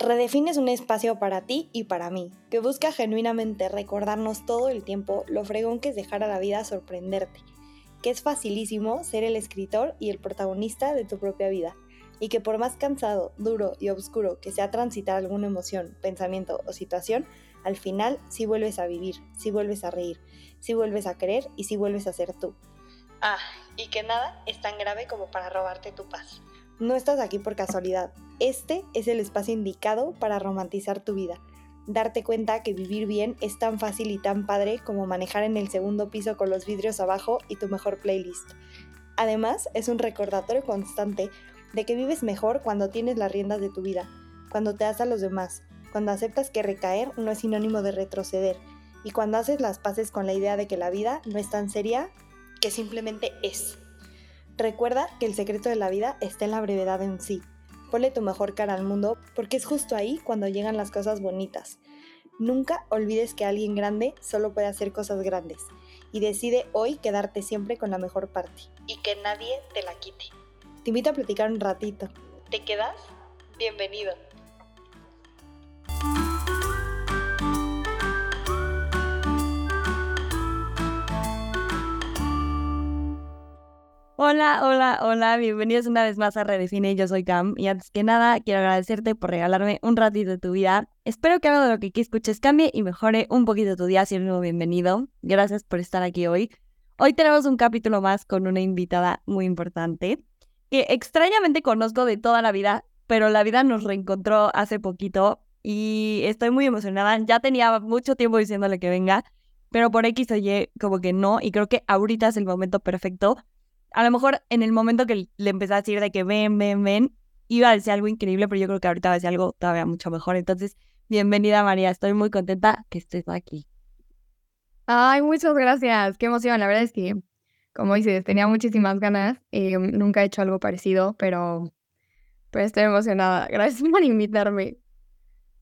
Redefine es un espacio para ti y para mí, que busca genuinamente recordarnos todo el tiempo lo fregón que es dejar a la vida sorprenderte, que es facilísimo ser el escritor y el protagonista de tu propia vida, y que por más cansado, duro y oscuro que sea transitar alguna emoción, pensamiento o situación, al final sí vuelves a vivir, sí vuelves a reír, sí vuelves a querer y sí vuelves a ser tú. Ah, y que nada es tan grave como para robarte tu paz. No estás aquí por casualidad. Este es el espacio indicado para romantizar tu vida. Darte cuenta que vivir bien es tan fácil y tan padre como manejar en el segundo piso con los vidrios abajo y tu mejor playlist. Además, es un recordatorio constante de que vives mejor cuando tienes las riendas de tu vida, cuando te das a los demás, cuando aceptas que recaer no es sinónimo de retroceder, y cuando haces las paces con la idea de que la vida no es tan seria que simplemente es. Recuerda que el secreto de la vida está en la brevedad en sí. Ponle tu mejor cara al mundo porque es justo ahí cuando llegan las cosas bonitas. Nunca olvides que alguien grande solo puede hacer cosas grandes y decide hoy quedarte siempre con la mejor parte y que nadie te la quite. Te invito a platicar un ratito. ¿Te quedas? Bienvenido. Hola, hola, hola, bienvenidos una vez más a Redefine, yo soy Cam y antes que nada quiero agradecerte por regalarme un ratito de tu vida. Espero que algo de lo que aquí escuches cambie y mejore un poquito tu día, siendo bienvenido. Gracias por estar aquí hoy. Hoy tenemos un capítulo más con una invitada muy importante que extrañamente conozco de toda la vida, pero la vida nos reencontró hace poquito y estoy muy emocionada. Ya tenía mucho tiempo diciéndole que venga, pero por X o Y como que no y creo que ahorita es el momento perfecto a lo mejor en el momento que le empecé a decir de que ven, ven, ven, iba a decir algo increíble, pero yo creo que ahorita va a decir algo todavía mucho mejor. Entonces, bienvenida María, estoy muy contenta que estés aquí. Ay, muchas gracias, qué emoción. La verdad es que, como dices, tenía muchísimas ganas. Eh, nunca he hecho algo parecido, pero, pero estoy emocionada. Gracias por invitarme.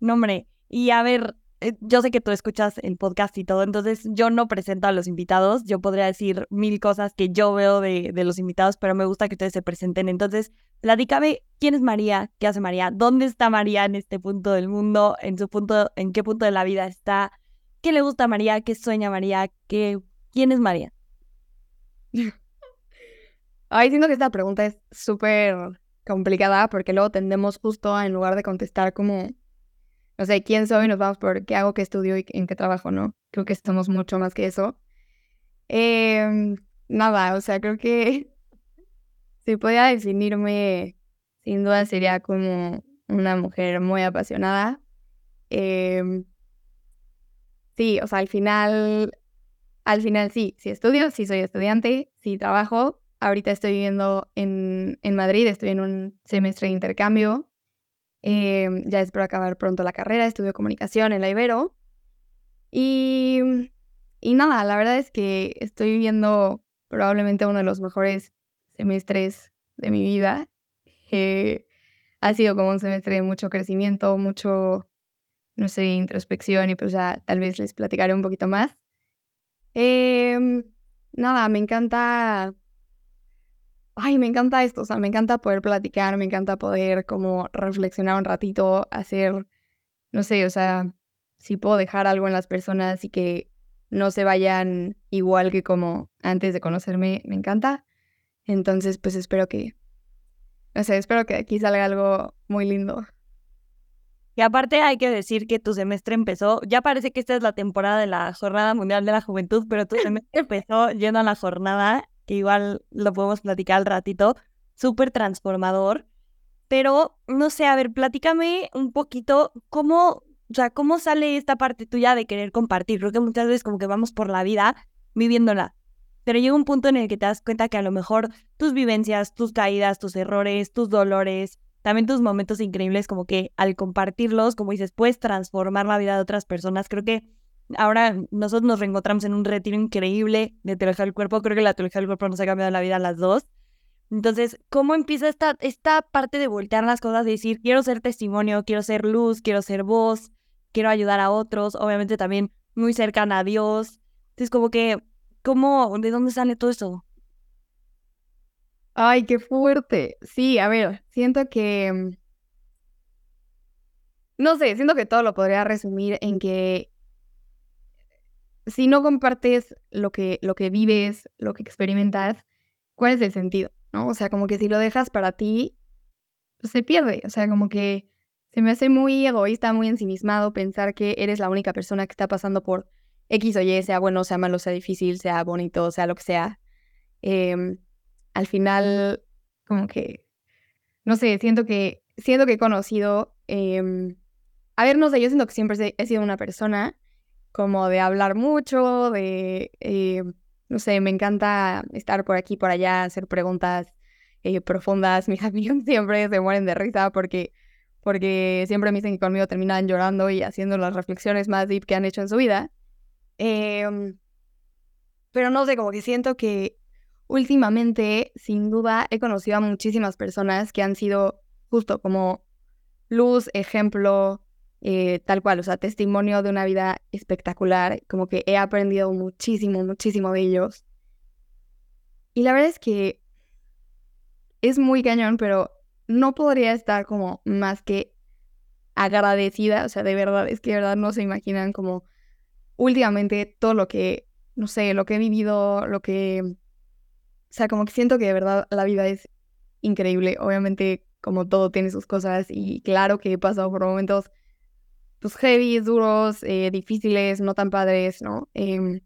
No, hombre, y a ver, yo sé que tú escuchas el podcast y todo, entonces yo no presento a los invitados, yo podría decir mil cosas que yo veo de, de, los invitados, pero me gusta que ustedes se presenten. Entonces, platícame quién es María, qué hace María, dónde está María en este punto del mundo, en su punto, en qué punto de la vida está, qué le gusta a María, qué sueña María, qué, quién es María. Ay, siento que esta pregunta es súper complicada porque luego tendemos justo en lugar de contestar como o sea, quién soy, nos vamos por qué hago, qué estudio y en qué trabajo, ¿no? Creo que somos mucho más que eso. Em, nada, o sea, creo que si podía definirme, sin duda sería como una mujer muy apasionada. Em, sí, o sea, al final, al final sí, sí estudio, sí soy estudiante, sí trabajo. Ahorita estoy viviendo en, en Madrid, estoy en un semestre de intercambio Em, ya espero acabar pronto la carrera, estudio comunicación en la Ibero. Y, y nada, la verdad es que estoy viviendo probablemente uno de los mejores semestres de mi vida. Eh, ha sido como un semestre de mucho crecimiento, mucho, no sé, introspección y pues ya tal vez les platicaré un poquito más. Em, nada, me encanta ay, me encanta esto, o sea, me encanta poder platicar, me encanta poder como reflexionar un ratito, hacer, no sé, o sea, si puedo dejar algo en las personas y que no se vayan igual que como antes de conocerme, me encanta. Entonces, pues espero que, no sé, espero que aquí salga algo muy lindo. Y aparte hay que decir que tu semestre empezó, ya parece que esta es la temporada de la Jornada Mundial de la Juventud, pero tu semestre empezó yendo a la jornada que igual lo podemos platicar al ratito, súper transformador. Pero, no sé, a ver, platícame un poquito cómo, o sea, cómo sale esta parte tuya de querer compartir. Creo que muchas veces como que vamos por la vida viviéndola. Pero llega un punto en el que te das cuenta que a lo mejor tus vivencias, tus caídas, tus errores, tus dolores, también tus momentos increíbles, como que al compartirlos, como dices, puedes transformar la vida de otras personas. Creo que ahora nosotros nos reencontramos en un retiro increíble de teología del cuerpo. Creo que la teología del cuerpo nos ha cambiado la vida a las dos. Entonces, ¿cómo empieza esta, esta parte de voltear las cosas? De decir, quiero ser testimonio, quiero ser luz, quiero ser voz, quiero ayudar a otros. Obviamente también muy cercana a Dios. Entonces, como que, ¿cómo, de dónde sale todo eso? Ay, qué fuerte. Sí, a ver, siento que no sé, siento que todo lo podría resumir en que si no compartes lo que, lo que vives, lo que experimentas, ¿cuál es el sentido? ¿No? O sea, como que si lo dejas para ti, pues se pierde. O sea, como que se me hace muy egoísta, muy ensimismado pensar que eres la única persona que está pasando por X o Y, sea bueno, sea malo, sea difícil, sea bonito, sea lo que sea. Em, al final, como que, no sé, siento que, siento que he conocido, em, a ver, no sé, yo siento que siempre he sido una persona como de hablar mucho, de, eh, no sé, me encanta estar por aquí, por allá, hacer preguntas eh, profundas. Mis amigos siempre se mueren de risa porque, porque siempre me dicen que conmigo terminan llorando y haciendo las reflexiones más deep que han hecho en su vida. Em, pero no sé, como que siento que últimamente, sin duda, he conocido a muchísimas personas que han sido justo como luz, ejemplo, eh, tal cual, o sea, testimonio de una vida espectacular, como que he aprendido muchísimo, muchísimo de ellos. Y la verdad es que es muy cañón, pero no podría estar como más que agradecida, o sea, de verdad, es que de verdad no se imaginan como últimamente todo lo que, no sé, lo que he vivido, lo que, o sea, como que siento que de verdad la vida es increíble, obviamente como todo tiene sus cosas y claro que he pasado por momentos pues heavy, duros, eh, difíciles, no tan padres, ¿no? Em,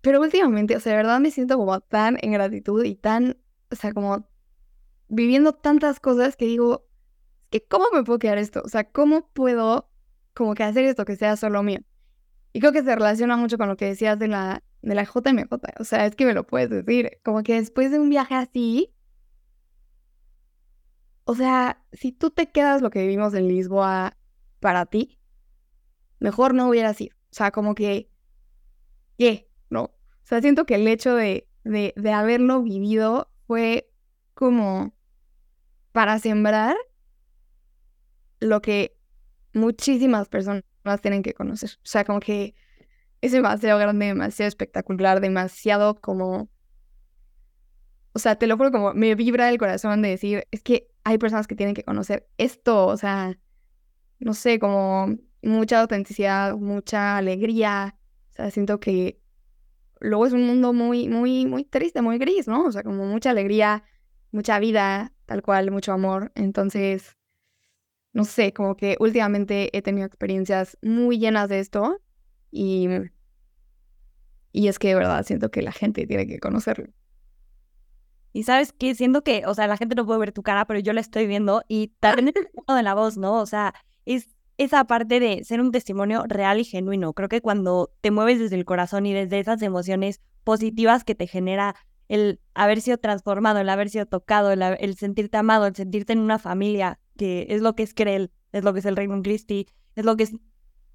pero últimamente, o sea, de verdad me siento como tan en gratitud y tan, o sea, como viviendo tantas cosas que digo, que ¿cómo me puedo quedar esto? O sea, ¿cómo puedo como que hacer esto que sea solo mío? Y creo que se relaciona mucho con lo que decías de la, de la JMJ. O sea, es que me lo puedes decir. Como que después de un viaje así, o sea, si tú te quedas lo que vivimos en Lisboa para ti, mejor no hubiera sido. O sea, como que, ¿qué? ¿No? O sea, siento que el hecho de, de, de haberlo vivido fue como para sembrar lo que muchísimas personas tienen que conocer. O sea, como que es demasiado grande, demasiado espectacular, demasiado como... O sea, te lo juro como me vibra el corazón de decir, es que hay personas que tienen que conocer esto, o sea, no sé, como mucha autenticidad, mucha alegría. O sea, siento que luego es un mundo muy, muy, muy triste, muy gris, ¿no? O sea, como mucha alegría, mucha vida, tal cual, mucho amor. Entonces, no sé, como que últimamente he tenido experiencias muy llenas de esto y, y es que de verdad siento que la gente tiene que conocerlo. Y sabes qué, siento que, o sea, la gente no puede ver tu cara, pero yo la estoy viendo y también el de la voz, ¿no? O sea, es esa parte de ser un testimonio real y genuino. Creo que cuando te mueves desde el corazón y desde esas emociones positivas que te genera el haber sido transformado, el haber sido tocado, el, sentirte amado, el sentirte en una familia, que es lo que es Creel, es lo que es el Raymond Christie, es lo que es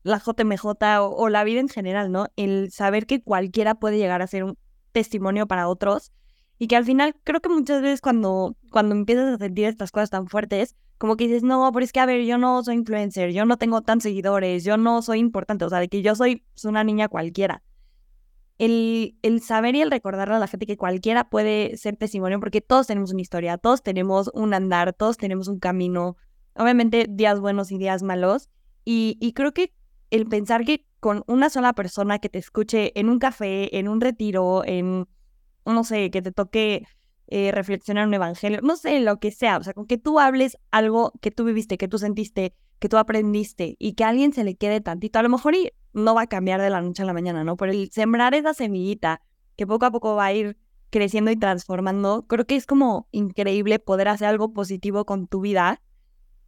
la JMJ o, o, la vida en general, ¿no? El saber que cualquiera puede llegar a ser un testimonio para otros y que al final creo que muchas veces cuando, cuando empiezas a sentir estas cosas tan fuertes, como que dices, no, pero es que, a ver, yo no soy influencer, yo no tengo tan seguidores, yo no soy importante, o sea, de que yo soy pues, una niña cualquiera. El, el saber y el recordarle a la gente que cualquiera puede ser testimonio, porque todos tenemos una historia, todos tenemos un andar, todos tenemos un camino, obviamente días buenos y días malos, y, y creo que el pensar que con una sola persona que te escuche en un café, en un retiro, en, no sé, que te toque eh, reflexionar un evangelio, no sé, lo que sea, o sea, con que tú hables algo que tú viviste, que tú sentiste, que tú aprendiste y que a alguien se le quede tantito, a lo mejor y no va a cambiar de la noche a la mañana, ¿no? Pero el sembrar esa semillita que poco a poco va a ir creciendo y transformando, creo que es como increíble poder hacer algo positivo con tu vida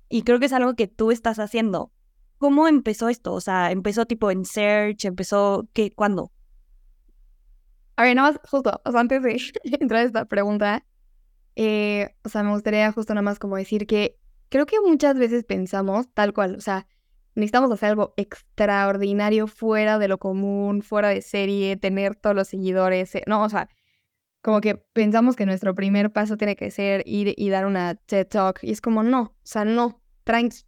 y creo que es algo que tú estás haciendo. ¿Cómo empezó esto? O sea, empezó tipo en search, empezó, ¿qué? ¿Cuándo? A ver, nada más, justo, o sea, antes de entrar a esta pregunta, eh, o sea, me gustaría justo nada más como decir que creo que muchas veces pensamos tal cual, o sea, necesitamos hacer algo extraordinario fuera de lo común, fuera de serie, tener todos los seguidores, eh, no, o sea, como que pensamos que nuestro primer paso tiene que ser ir y dar una TED Talk, y es como, no, o sea, no, tranqui.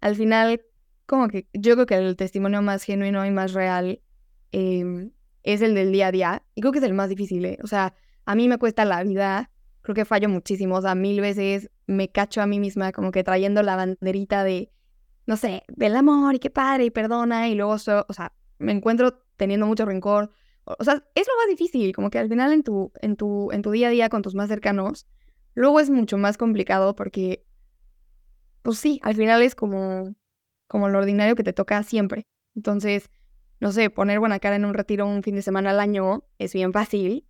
Al final, como que yo creo que el testimonio más genuino y más real eh, es el del día a día. Y creo que es el más difícil, ¿eh? O sea, a mí me cuesta la vida, creo que fallo muchísimo, o sea, mil veces me cacho a mí misma como que trayendo la banderita de no sé, del amor y qué padre y perdona y luego, o sea, me encuentro teniendo mucho rencor. O sea, es lo más difícil, como que al final en tu, en tu, en tu día a día con tus más cercanos, luego es mucho más complicado porque, pues sí, al final es como, como lo ordinario que te toca siempre. Entonces, no sé, poner buena cara en un retiro un fin de semana al año es bien fácil,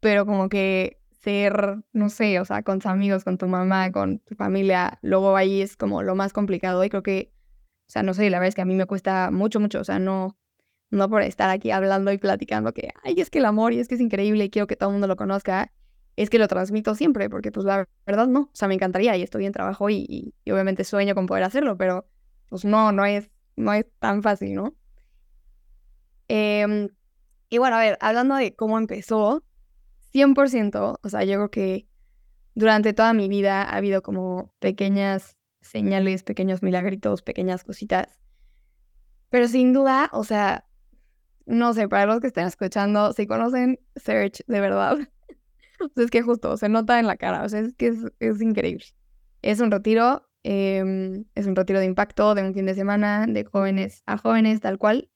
pero como que ser, no sé, o sea, con tus amigos, con tu mamá, con tu familia, luego ahí es como lo más complicado y creo que, o sea, no sé, la verdad es que a mí me cuesta mucho, mucho, o sea, no, no por estar aquí hablando y platicando que, ay, es que el amor y es que es increíble y quiero que todo el mundo lo conozca, es que lo transmito siempre, porque pues la verdad no, o sea, me encantaría y estoy en trabajo y, y, obviamente sueño con poder hacerlo, pero pues no, no es, no es tan fácil, ¿no? Eh, y bueno, a ver, hablando de cómo empezó, 100%, o sea, yo creo que durante toda mi vida ha habido como pequeñas señales, pequeños milagritos, pequeñas cositas. Pero sin duda, o sea, no sé, para los que estén escuchando, si conocen Search de verdad, es que justo se nota en la cara, o sea, es que es, increíble. Es un retiro, em, es un retiro de impacto de un fin de semana, de jóvenes a jóvenes, tal cual.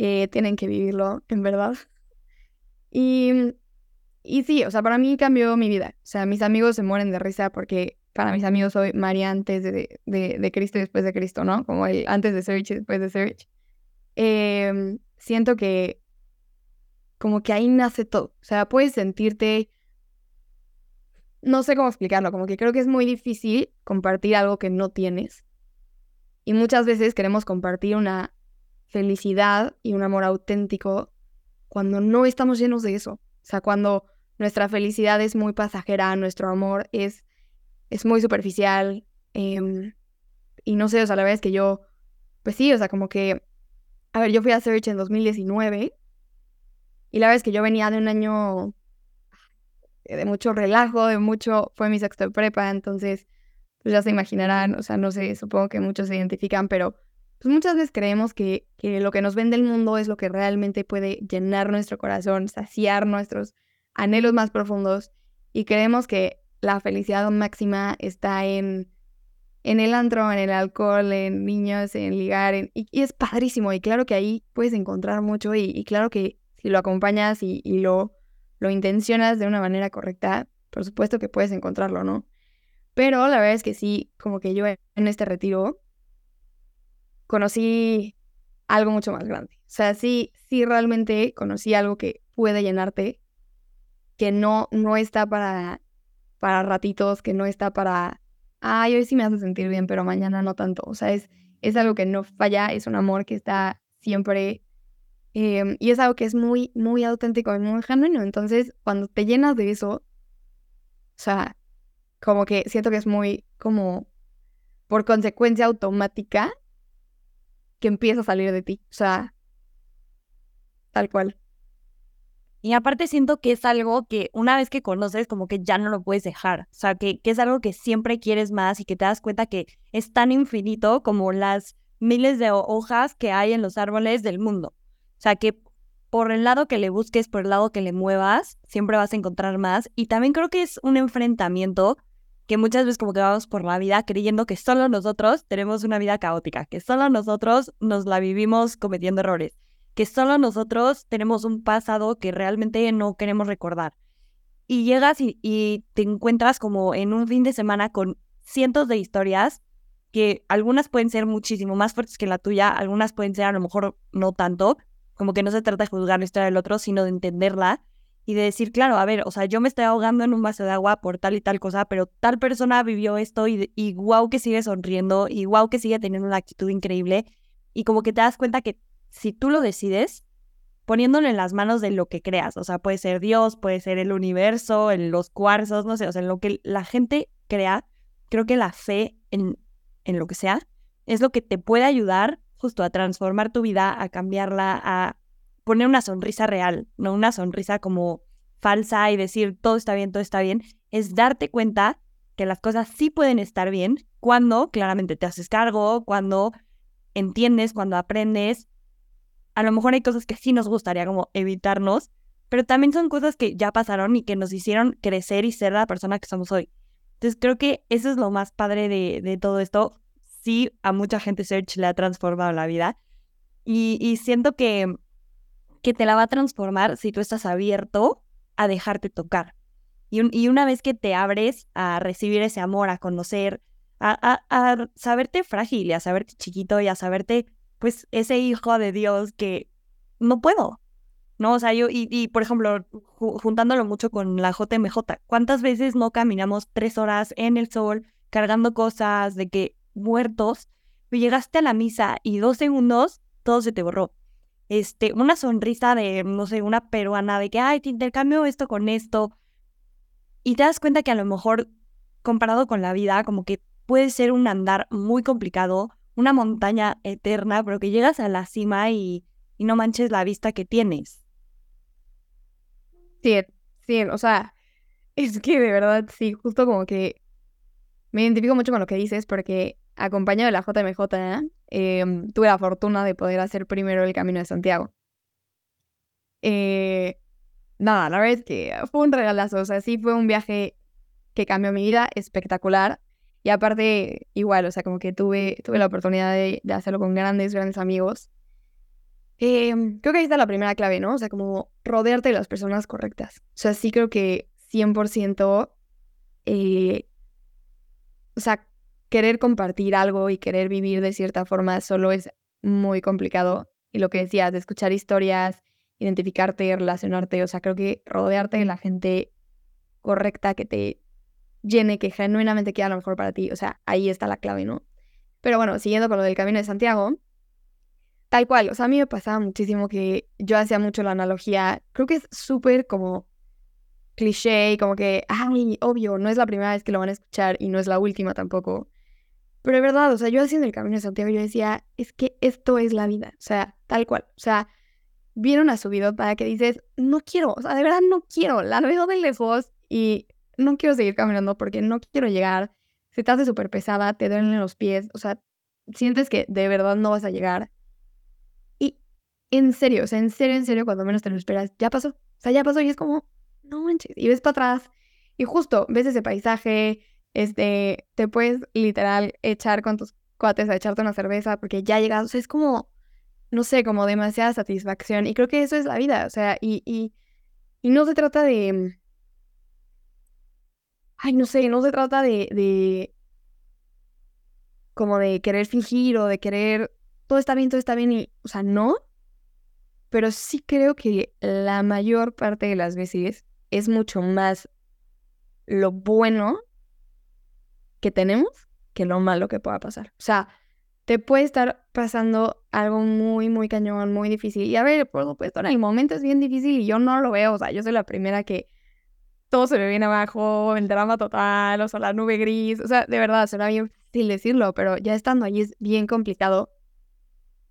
Eh, tienen que vivirlo, en verdad. Y y sí, o sea, para mí cambió mi vida. O sea, mis amigos se mueren de risa porque para mis amigos soy María antes de, de, Cristo y después de Cristo, ¿no? Como el antes de Search y después de Search. Em, siento que como que ahí nace todo. O sea, puedes sentirte... No sé cómo explicarlo, como que creo que es muy difícil compartir algo que no tienes. Y muchas veces queremos compartir una felicidad y un amor auténtico cuando no estamos llenos de eso. O sea, cuando nuestra felicidad es muy pasajera, nuestro amor es, es muy superficial. Em, y no sé, o sea, la verdad es que yo, pues sí, o sea, como que, a ver, yo fui a Search en 2019 y la verdad es que yo venía de un año de mucho relajo, de mucho, fue mi sexto de prepa, entonces, pues ya se imaginarán, o sea, no sé, supongo que muchos se identifican, pero pues muchas veces creemos que, que lo que nos vende el mundo es lo que realmente puede llenar nuestro corazón, saciar nuestros anhelos más profundos y creemos que la felicidad máxima está en, en el antro, en el alcohol, en niños, en ligar, y, es padrísimo y claro que ahí puedes encontrar mucho y, claro que si lo acompañas y, lo, lo intencionas de una manera correcta, por supuesto que puedes encontrarlo, ¿no? Pero la verdad es que sí, como que yo en este retiro conocí algo mucho más grande. O sea, sí, sí realmente conocí algo que puede llenarte que no, no está para, para ratitos, que no está para, ay, hoy sí me hace sentir bien, pero mañana no tanto. O sea, es, es algo que no falla, es un amor que está siempre em, y es algo que es muy, muy auténtico y muy genuino. Entonces, cuando te llenas de eso, o sea, como que siento que es muy como por consecuencia automática que empieza a salir de ti. O sea, tal cual. Y aparte siento que es algo que una vez que conoces, como que ya no lo puedes dejar. O sea, que, que, es algo que siempre quieres más y que te das cuenta que es tan infinito como las miles de hojas que hay en los árboles del mundo. O sea, que por el lado que le busques, por el lado que le muevas, siempre vas a encontrar más. Y también creo que es un enfrentamiento que muchas veces como que vamos por la vida creyendo que solo nosotros tenemos una vida caótica, que solo nosotros nos la vivimos cometiendo errores que solo nosotros tenemos un pasado que realmente no queremos recordar. Y llegas y, te encuentras como en un fin de semana con cientos de historias que algunas pueden ser muchísimo más fuertes que la tuya, algunas pueden ser a lo mejor no tanto, como que no se trata de juzgar la historia del otro, sino de entenderla y de decir, claro, a ver, o sea, yo me estoy ahogando en un vaso de agua por tal y tal cosa, pero tal persona vivió esto y, y wow que sigue sonriendo y que sigue teniendo una actitud increíble y como que te das cuenta que si tú lo decides, poniéndolo en las manos de lo que creas, o sea, puede ser Dios, puede ser el universo, en los cuarzos, no sé, o sea, en lo que la gente crea, creo que la fe en, en lo que sea es lo que te puede ayudar justo a transformar tu vida, a cambiarla, a poner una sonrisa real, no una sonrisa como falsa y decir todo está bien, todo está bien, es darte cuenta que las cosas sí pueden estar bien cuando claramente te haces cargo, cuando entiendes, cuando aprendes a lo mejor hay cosas que sí nos gustaría como evitarnos, pero también son cosas que ya pasaron y que nos hicieron crecer y ser la persona que somos hoy. Entonces creo que eso es lo más padre de, todo esto. sí a mucha gente Search le ha transformado la vida. Y, siento que, que te la va a transformar si tú estás abierto a dejarte tocar. Y, y una vez que te abres a recibir ese amor, a conocer, a, a, saberte frágil a saberte chiquito y a saberte, pues, ese hijo de Dios que no puedo. ¿No? O sea, yo, y por ejemplo, juntándolo mucho con la JMJ, ¿cuántas veces no caminamos tres horas en el sol cargando cosas de que muertos? llegaste a la misa y dos segundos todo se te borró. Este, una sonrisa de, no sé, una peruana de que, ay, te intercambio esto con esto. Y te das cuenta que a lo mejor, comparado con la vida, como que puede ser un andar muy complicado, una montaña eterna, pero que llegas a la cima y, y no manches la vista que tienes. Sí, sí, o sea, es que de verdad, sí, justo como que me identifico mucho con lo que dices porque acompañado de la JMJ, em, tuve la fortuna de poder hacer primero el Camino de Santiago. Eh, nada, la verdad es que fue un regalazo, o sea, sí fue un viaje que cambió mi vida, espectacular. Y aparte, igual, o sea, como que tuve, tuve la oportunidad de, hacerlo con grandes, grandes amigos. Em, creo que ahí está la primera clave, ¿no? O sea, como rodearte de las personas correctas. O sea, sí creo que 100%, eh, o sea, querer compartir algo y querer vivir de cierta forma solo es muy complicado. Y lo que decías, de escuchar historias, identificarte, relacionarte, o sea, creo que rodearte de la gente correcta que te llene, que genuinamente quiera lo mejor para ti. O sea, ahí está la clave, ¿no? Pero bueno, siguiendo con lo del Camino de Santiago, tal cual, o sea, a mí me pasaba muchísimo que yo hacía mucho la analogía, creo que es súper como cliché, como que, ay, obvio, no es la primera vez que lo van a escuchar y no es la última tampoco. Pero es verdad, o sea, yo haciendo el Camino de Santiago, yo decía, es que esto es la vida, o sea, tal cual, o sea, vieron a su vida para que dices, no quiero, o sea, de verdad no quiero, la veo de lejos y no quiero seguir caminando porque no quiero llegar, se te hace súper pesada, te duelen los pies, o sea, sientes que de verdad no vas a llegar. Y en serio, o sea, en serio, en serio, cuando menos te lo esperas, ya pasó, o sea, ya pasó y es como, no manches, y ves para atrás y justo ves ese paisaje, este, te puedes literal echar con tus cuates a echarte una cerveza porque ya llegas, o sea, es como, no sé, como demasiada satisfacción y creo que eso es la vida, o sea, y, y, y no se trata de ay, no sé, no se trata de, de como de querer fingir o de querer todo está bien, todo está bien y, o sea, no. Pero sí creo que la mayor parte de las veces es mucho más lo bueno que tenemos que lo malo que pueda pasar. O sea, te puede estar pasando algo muy, muy cañón, muy difícil. Y a ver, por supuesto, en el momento es bien difícil y yo no lo veo. O sea, yo soy la primera que todo se me viene abajo, el drama total, o sea, la nube gris, o sea, de verdad, suena bien fácil decirlo, pero ya estando ahí es bien complicado.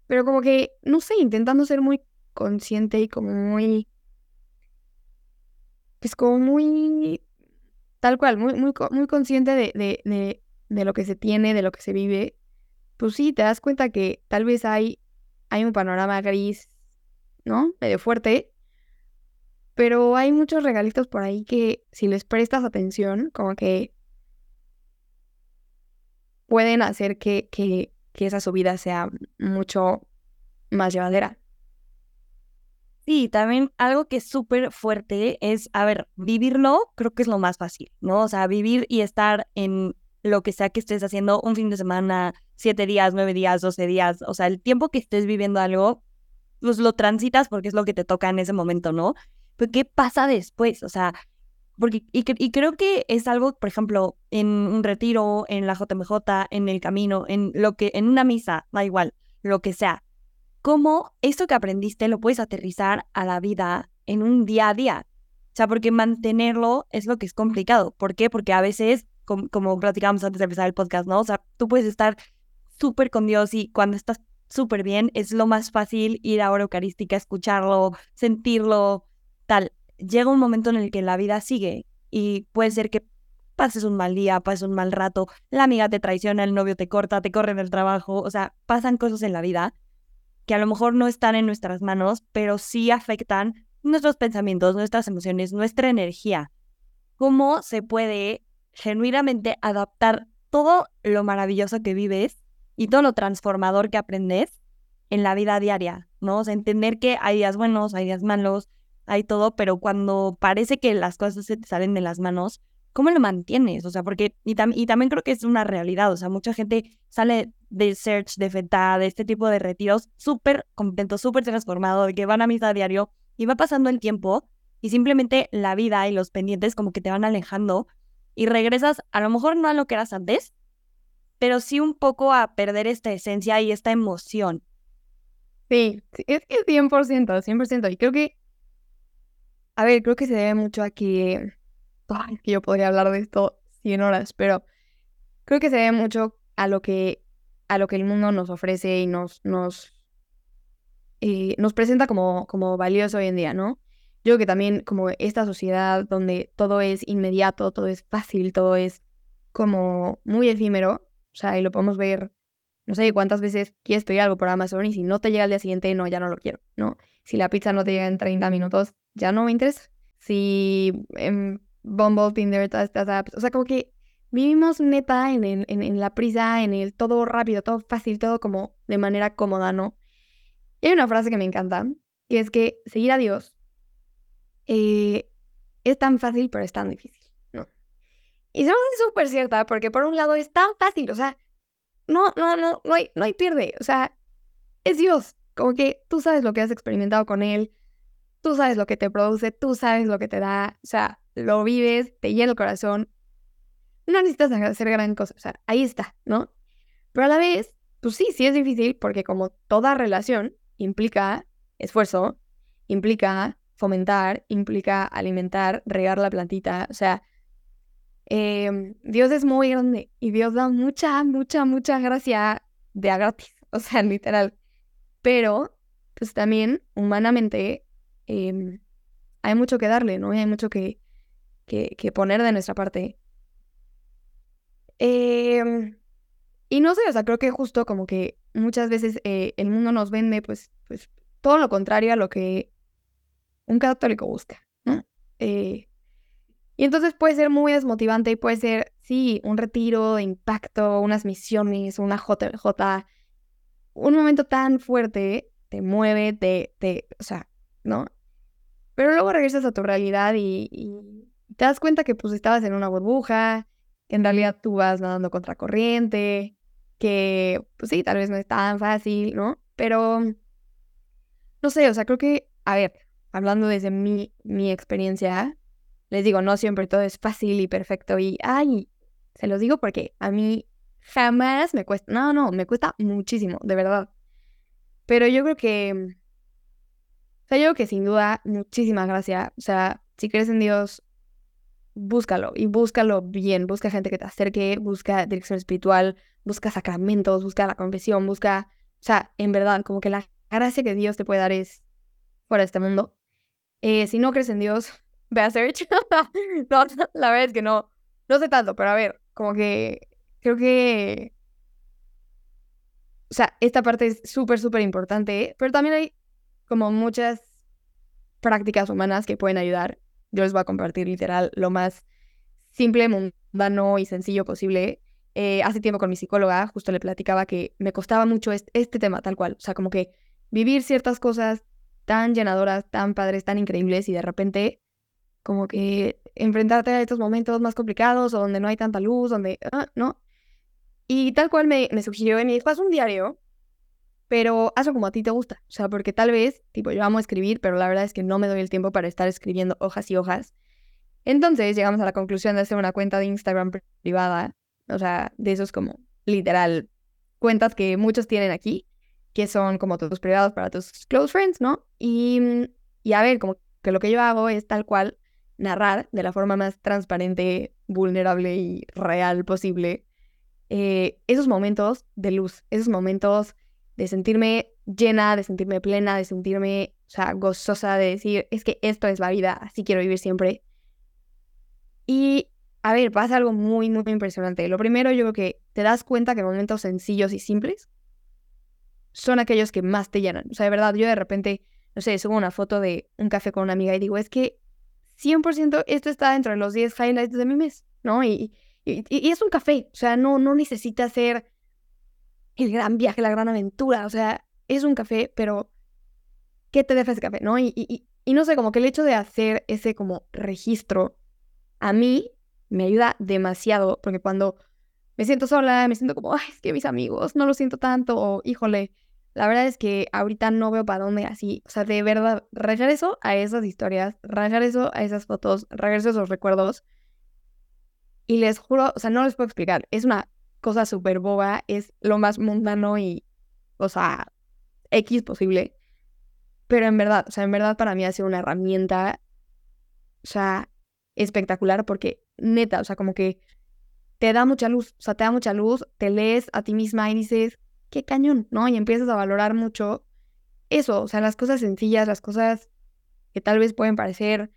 Pero como que, no sé, intentando ser muy consciente y como muy... Pues como muy... Tal cual, muy, muy, muy consciente de, de, de, de lo que se tiene, de lo que se vive, pues sí, te das cuenta que tal vez hay, hay un panorama gris, ¿no? Medio fuerte, pero hay muchos regalitos por ahí que si les prestas atención, como que pueden hacer que, que, que esa subida sea mucho más llevadera. Sí, también algo que es súper fuerte es, a ver, vivirlo creo que es lo más fácil, ¿no? O sea, vivir y estar en lo que sea que estés haciendo un fin de semana, siete días, nueve días, doce días, o sea, el tiempo que estés viviendo algo, pues lo transitas porque es lo que te toca en ese momento, ¿no? pero ¿qué pasa después? O sea, porque, y, y, creo que es algo, por ejemplo, en un retiro, en la JMJ, en el camino, en lo que, en una misa, da igual, lo que sea. ¿Cómo esto que aprendiste lo puedes aterrizar a la vida en un día a día? O sea, porque mantenerlo es lo que es complicado. ¿Por qué? Porque a veces, como, platicábamos antes de empezar el podcast, ¿no? O sea, tú puedes estar súper con Dios y cuando estás súper bien es lo más fácil ir a hora eucarística, escucharlo, sentirlo, tal, llega un momento en el que la vida sigue y puede ser que pases un mal día, pases un mal rato, la amiga te traiciona, el novio te corta, te corre del trabajo, o sea, pasan cosas en la vida que a lo mejor no están en nuestras manos, pero sí afectan nuestros pensamientos, nuestras emociones, nuestra energía. ¿Cómo se puede genuinamente adaptar todo lo maravilloso que vives y todo lo transformador que aprendes en la vida diaria, ¿no? O sea, entender que hay días buenos, hay días malos, hay todo, pero cuando parece que las cosas se te salen de las manos, ¿cómo lo mantienes? O sea, porque, y, y también creo que es una realidad, o sea, mucha gente sale de Search, de FETA, de este tipo de retiros, súper contento, súper transformado, de que van a misa a diario, y va pasando el tiempo, y simplemente la vida y los pendientes como que te van alejando, y regresas a lo mejor no a lo que eras antes, pero sí un poco a perder esta esencia y esta emoción. Sí, es que 100%, 100%. Y creo que, a ver, creo que se debe mucho a que, que yo podría hablar de esto 100 horas, pero creo que se debe mucho a lo que, a lo que el mundo nos ofrece y nos, nos, eh, nos presenta como, como valioso hoy en día, ¿no? Yo creo que también como esta sociedad donde todo es inmediato, todo es fácil, todo es como muy efímero, o sea, y lo podemos ver, no sé cuántas veces quieres pedir algo por Amazon y si no te llega al día siguiente, no, ya no lo quiero, ¿no? Si la pizza no te llega en 30 minutos, ya no me interesa. Si en Bumble, Tinder, todas estas apps, o sea, como que vivimos neta en, en, en, la prisa, en el todo rápido, todo fácil, todo como de manera cómoda, ¿no? Y hay una frase que me encanta, que es que seguir a Dios eh, es tan fácil, pero es tan difícil. Y es súper cierta, porque por un lado es tan fácil, o sea, no, no, no, no hay, no hay pierde, o sea, es Dios, como que tú sabes lo que has experimentado con Él, tú sabes lo que te produce, tú sabes lo que te da, o sea, lo vives, te llena el corazón, no necesitas hacer gran cosa, o sea, ahí está, ¿no? Pero a la vez, pues sí, sí es difícil, porque como toda relación implica esfuerzo, implica fomentar, implica alimentar, regar la plantita, o sea, Em, Dios es muy grande y Dios da mucha, mucha, mucha gracia de a gratis, o sea, literal. Pero, pues también, humanamente, em, hay mucho que darle, ¿no? Y hay mucho que, que, poner de nuestra parte. Em, y no sé, o sea, creo que justo como que muchas veces eh, el mundo nos vende, pues, pues, todo lo contrario a lo que un católico busca, ¿no? Eh, y entonces puede ser muy desmotivante y puede ser, sí, un retiro de impacto, unas misiones, una JJ, un momento tan fuerte, te mueve, te, te, o sea, ¿no? Pero luego regresas a tu realidad y, te das cuenta que pues estabas en una burbuja, que en realidad tú vas nadando contra corriente, que pues sí, tal vez no es tan fácil, ¿no? Pero, no sé, o sea, creo que, a ver, hablando desde mi, mi experiencia, les digo, no siempre todo es fácil y perfecto y, ay, se los digo porque a mí jamás me cuesta, no, no, me cuesta muchísimo, de verdad. Pero yo creo que, o sea, yo que sin duda, muchísima gracia. O sea, si crees en Dios, búscalo y búscalo bien. Busca gente que te acerque, busca dirección espiritual, busca sacramentos, busca la confesión, busca, o sea, en verdad, como que la gracia que Dios te puede dar es fuera de este mundo. Eh, si no crees en Dios, ve a Search. no, la verdad es que no, no sé tanto, pero a ver, como que creo que... O sea, esta parte es súper, súper importante, pero también hay como muchas prácticas humanas que pueden ayudar. Yo les voy a compartir literal lo más simple, mundano y sencillo posible. Eh, hace tiempo con mi psicóloga justo le platicaba que me costaba mucho este, tema tal cual. O sea, como que vivir ciertas cosas tan llenadoras, tan padres, tan increíbles y de repente como que enfrentarte a estos momentos más complicados o donde no hay tanta luz, donde, ah, ¿no? Y tal cual me, me sugirió y me dijo, un diario, pero hazlo como a ti te gusta. O sea, porque tal vez, tipo, yo amo escribir, pero la verdad es que no me doy el tiempo para estar escribiendo hojas y hojas. Entonces llegamos a la conclusión de hacer una cuenta de Instagram privada, o sea, de esos como literal cuentas que muchos tienen aquí, que son como todos privados para tus close friends, ¿no? Y, y a ver, como que lo que yo hago es tal cual narrar de la forma más transparente, vulnerable y real posible eh, esos momentos de luz, esos momentos de sentirme llena, de sentirme plena, de sentirme, o sea, gozosa, de decir, es que esto es la vida, así quiero vivir siempre. Y, a ver, pasa algo muy, muy impresionante. Lo primero, yo creo que te das cuenta que momentos sencillos y simples son aquellos que más te llenan. O sea, de verdad, yo de repente, no sé, subo una foto de un café con una amiga y digo, es que 100% esto está dentro de los 10 highlights de mi mes, ¿no? Y, y, es un café, o sea, no, no necesita ser el gran viaje, la gran aventura. O sea, es un café, pero ¿qué te deja ese café? ¿No? Y, y, no sé, como que el hecho de hacer ese como registro a mí me ayuda demasiado, porque cuando me siento sola, me siento como, es que mis amigos no lo siento tanto, o híjole, la verdad es que ahorita no veo para dónde así. O sea, de verdad, regreso a esas historias, regreso a esas fotos, a esos recuerdos. Y les juro, o sea, no les puedo explicar. Es una cosa súper boba, es lo más mundano y, o sea, X posible. Pero en verdad, o sea, en verdad para mí ha sido una herramienta, o sea, espectacular porque neta, o sea, como que te da mucha luz, o sea, te da mucha luz, te lees a ti misma y dices, qué cañón, ¿no? Y empiezas a valorar mucho eso, o sea, las cosas sencillas, las cosas que tal vez pueden parecer,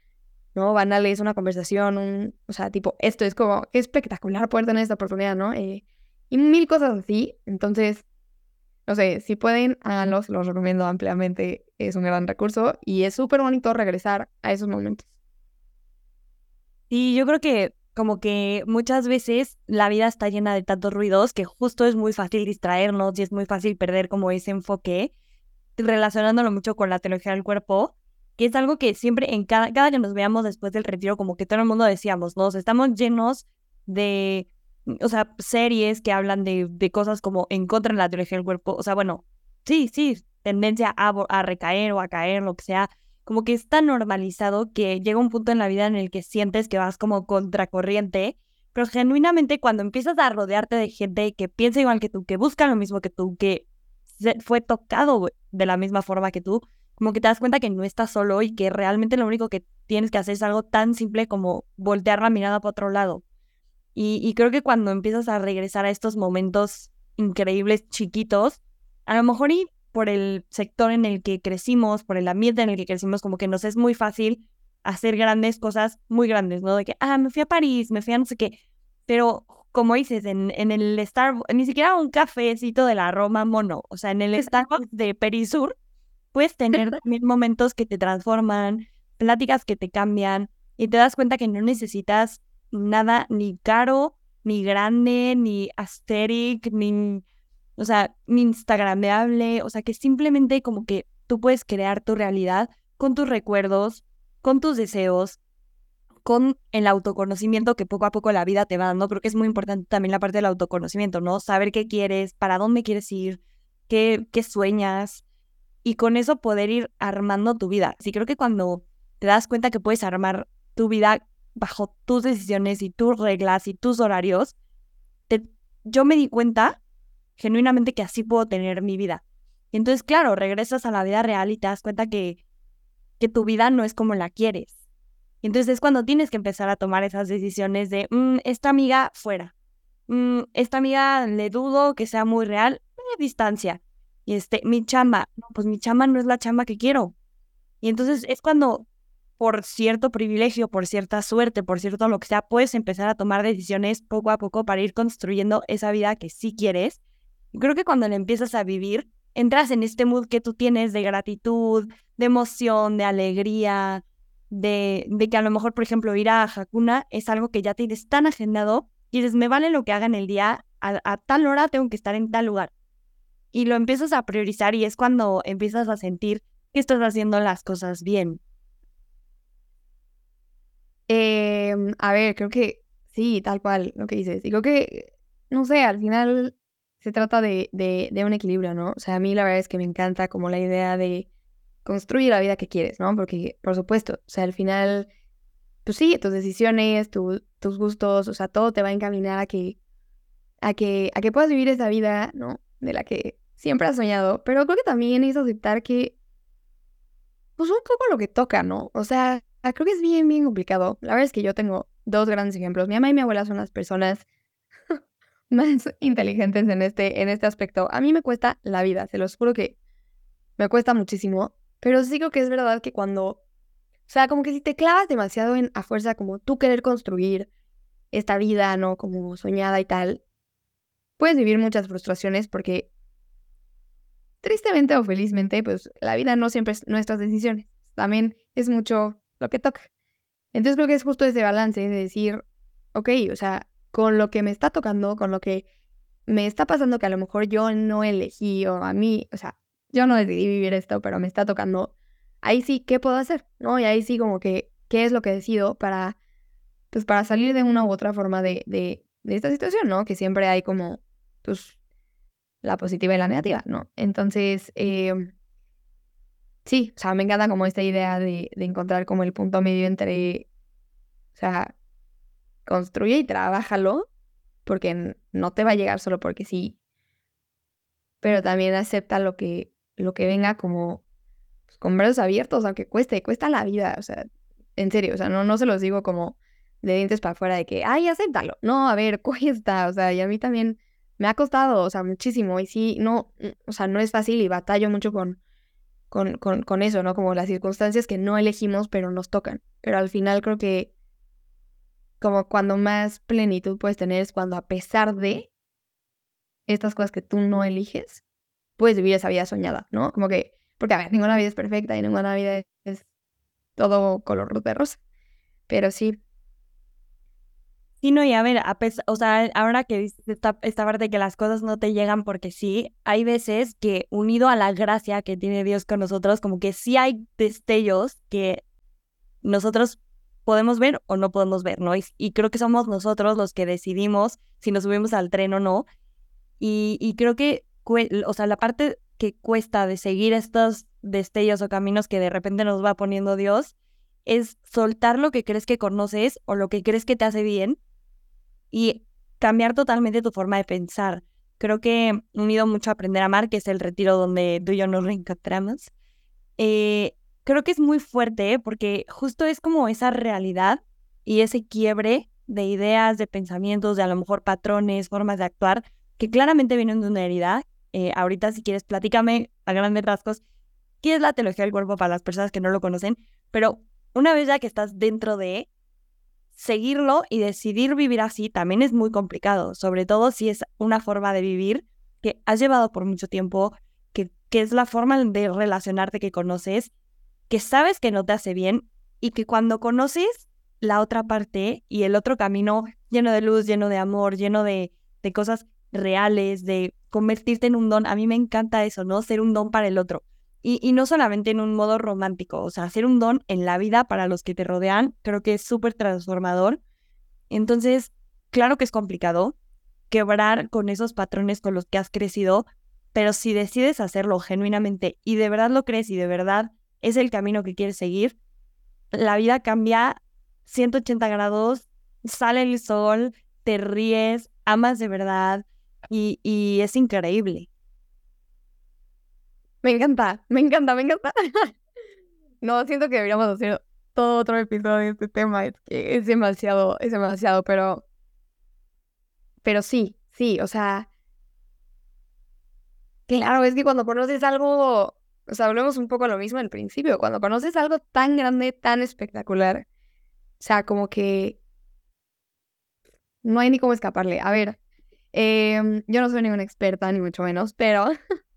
¿no? Banales, una conversación, un, o sea, tipo, esto es como, qué espectacular poder tener esta oportunidad, ¿no? Eh, y mil cosas así, entonces, no sé, si pueden, háganlos, los recomiendo ampliamente, es un gran recurso y es súper bonito regresar a esos momentos. Y yo creo que como que muchas veces la vida está llena de tantos ruidos que justo es muy fácil distraernos y es muy fácil perder como ese enfoque, relacionándolo mucho con la teología del cuerpo, que es algo que siempre en cada, cada que nos veamos después del retiro, como que todo el mundo decíamos, nos estamos llenos de, o sea, series que hablan de, de cosas como en contra de la teología del cuerpo, o sea, bueno, sí, sí, tendencia a, a recaer o a caer, lo que sea, como que es tan normalizado que llega un punto en la vida en el que sientes que vas como contracorriente, pero genuinamente cuando empiezas a rodearte de gente que piensa igual que tú, que busca lo mismo que tú, que fue tocado de la misma forma que tú, como que te das cuenta que no estás solo y que realmente lo único que tienes que hacer es algo tan simple como voltear la mirada para otro lado. Y, y creo que cuando empiezas a regresar a estos momentos increíbles, chiquitos, a lo mejor y por el sector en el que crecimos, por el ambiente en el que crecimos, como que nos es muy fácil hacer grandes cosas muy grandes, ¿no? De que, ah, me fui a París, me fui a no sé qué. Pero, como dices, en, en el Starbucks, ni siquiera un cafecito de la Roma mono, o sea, en el Starbucks de Perisur, puedes tener también momentos que te transforman, pláticas que te cambian, y te das cuenta que no necesitas nada ni caro, ni grande, ni aesthetic, ni o sea, instagramable, o sea, que simplemente como que tú puedes crear tu realidad con tus recuerdos, con tus deseos, con el autoconocimiento que poco a poco la vida te va dando. Creo que es muy importante también la parte del autoconocimiento, ¿no? Saber qué quieres, para dónde quieres ir, qué, qué sueñas, y con eso poder ir armando tu vida. Sí, creo que cuando te das cuenta que puedes armar tu vida bajo tus decisiones y tus reglas y tus horarios, yo me di cuenta genuinamente que así puedo tener mi vida. Y entonces, claro, regresas a la vida real y te das cuenta que, que tu vida no es como la quieres. Y entonces es cuando tienes que empezar a tomar esas decisiones de, mm, esta amiga fuera, mm, esta amiga le dudo que sea muy real, distancia. Y este, mi chamba, pues mi chamba no es la chamba que quiero. Y entonces es cuando, por cierto privilegio, por cierta suerte, por cierto lo que sea, puedes empezar a tomar decisiones poco a poco para ir construyendo esa vida que sí quieres Creo que cuando le empiezas a vivir, entras en este mood que tú tienes de gratitud, de emoción, de alegría, de, de que a lo mejor, por ejemplo, ir a Hakuna es algo que ya tienes tan agendado y dices, me vale lo que haga en el día, a, tal hora tengo que estar en tal lugar. Y lo empiezas a priorizar y es cuando empiezas a sentir que estás haciendo las cosas bien. Em, a ver, creo que sí, tal cual lo que dices. Y creo que, no sé, al final se trata de, de, un equilibrio, ¿no? O sea, a mí la verdad es que me encanta como la idea de construir la vida que quieres, ¿no? Porque, por supuesto, o sea, al final, pues sí, tus decisiones, tus gustos, o sea, todo te va a encaminar a que, a que, a que puedas vivir esa vida, ¿no? De la que siempre has soñado, pero creo que también es aceptar que, pues un poco lo que toca, ¿no? O sea, creo que es bien, bien complicado. La verdad es que yo tengo dos grandes ejemplos. Mi mamá y mi abuela son las personas más inteligentes en este, en este aspecto. A mí me cuesta la vida, se los juro que me cuesta muchísimo, pero sí creo que es verdad que cuando, o sea, como que si te clavas demasiado en a fuerza como tú querer construir esta vida, ¿no? Como soñada y tal, puedes vivir muchas frustraciones porque tristemente o felizmente, pues la vida no siempre es nuestras decisiones, también es mucho lo que toca. Entonces creo que es justo ese balance de decir, ok, o sea, con lo que me está tocando, con lo que me está pasando que a lo mejor yo no elegí o a mí, o sea, yo no decidí vivir esto, pero me está tocando, ahí sí, ¿qué puedo hacer? ¿No? Y ahí sí como que, ¿qué es lo que decido para, pues para salir de una u otra forma de, de, de esta situación, ¿no? Que siempre hay como, pues, la positiva y la negativa, ¿no? Entonces, eh, sí, o sea, me encanta como esta idea de, de encontrar como el punto medio entre, o sea, construye y trabájalo, porque no te va a llegar solo porque sí, pero también acepta lo que, lo que venga como pues, con brazos abiertos, aunque cueste, cuesta la vida, o sea, en serio, o sea, no, no se los digo como de dientes para afuera de que, ay, acéptalo. No, a ver, cuesta, o sea, y a mí también me ha costado, o sea, muchísimo, y sí, no, o sea, no es fácil y batallo mucho con, con, con, con eso, ¿no? Como las circunstancias que no elegimos, pero nos tocan. Pero al final creo que como cuando más plenitud puedes tener es cuando a pesar de estas cosas que tú no eliges, puedes vivir esa vida soñada, ¿no? Como que, porque a ver, ninguna vida es perfecta y ninguna vida es todo color de rosa, pero sí. Sí, no, y a ver, a o sea, ahora que dices esta, esta parte que las cosas no te llegan porque sí, hay veces que unido a la gracia que tiene Dios con nosotros, como que sí hay destellos que nosotros podemos ver o no podemos ver, ¿no? Y, creo que somos nosotros los que decidimos si nos subimos al tren o no. Y, creo que, o sea, la parte que cuesta de seguir estos destellos o caminos que de repente nos va poniendo Dios es soltar lo que crees que conoces o lo que crees que te hace bien y cambiar totalmente tu forma de pensar. Creo que unido mucho a aprender a amar, que es el retiro donde tú y yo nos reencontramos, eh, creo que es muy fuerte ¿eh? porque justo es como esa realidad y ese quiebre de ideas, de pensamientos, de a lo mejor patrones, formas de actuar, que claramente vienen de una herida. Eh, ahorita, si quieres, platícame a grandes rasgos qué es la teología del cuerpo para las personas que no lo conocen, pero una vez ya que estás dentro de seguirlo y decidir vivir así también es muy complicado, sobre todo si es una forma de vivir que has llevado por mucho tiempo, que, que es la forma de relacionarte que conoces que sabes que no te hace bien y que cuando conoces la otra parte y el otro camino lleno de luz, lleno de amor, lleno de, de cosas reales, de convertirte en un don, a mí me encanta eso, ¿no? Ser un don para el otro. Y, no solamente en un modo romántico, o sea, ser un don en la vida para los que te rodean, creo que es súper transformador. Entonces, claro que es complicado quebrar con esos patrones con los que has crecido, pero si decides hacerlo genuinamente y de verdad lo crees y de verdad es el camino que quieres seguir, la vida cambia 180 grados, sale el sol, te ríes, amas de verdad y es increíble. Me encanta, me encanta, me encanta. no, siento que deberíamos hacer todo otro episodio de este tema. Es que es demasiado, es demasiado, pero. Pero sí, sí, o sea. Claro, es que cuando conoces algo o sea, hablemos un poco lo mismo al principio. Cuando conoces algo tan grande, tan espectacular, o sea, como que no hay ni cómo escaparle. A ver, em, yo no soy ninguna experta, ni mucho menos, pero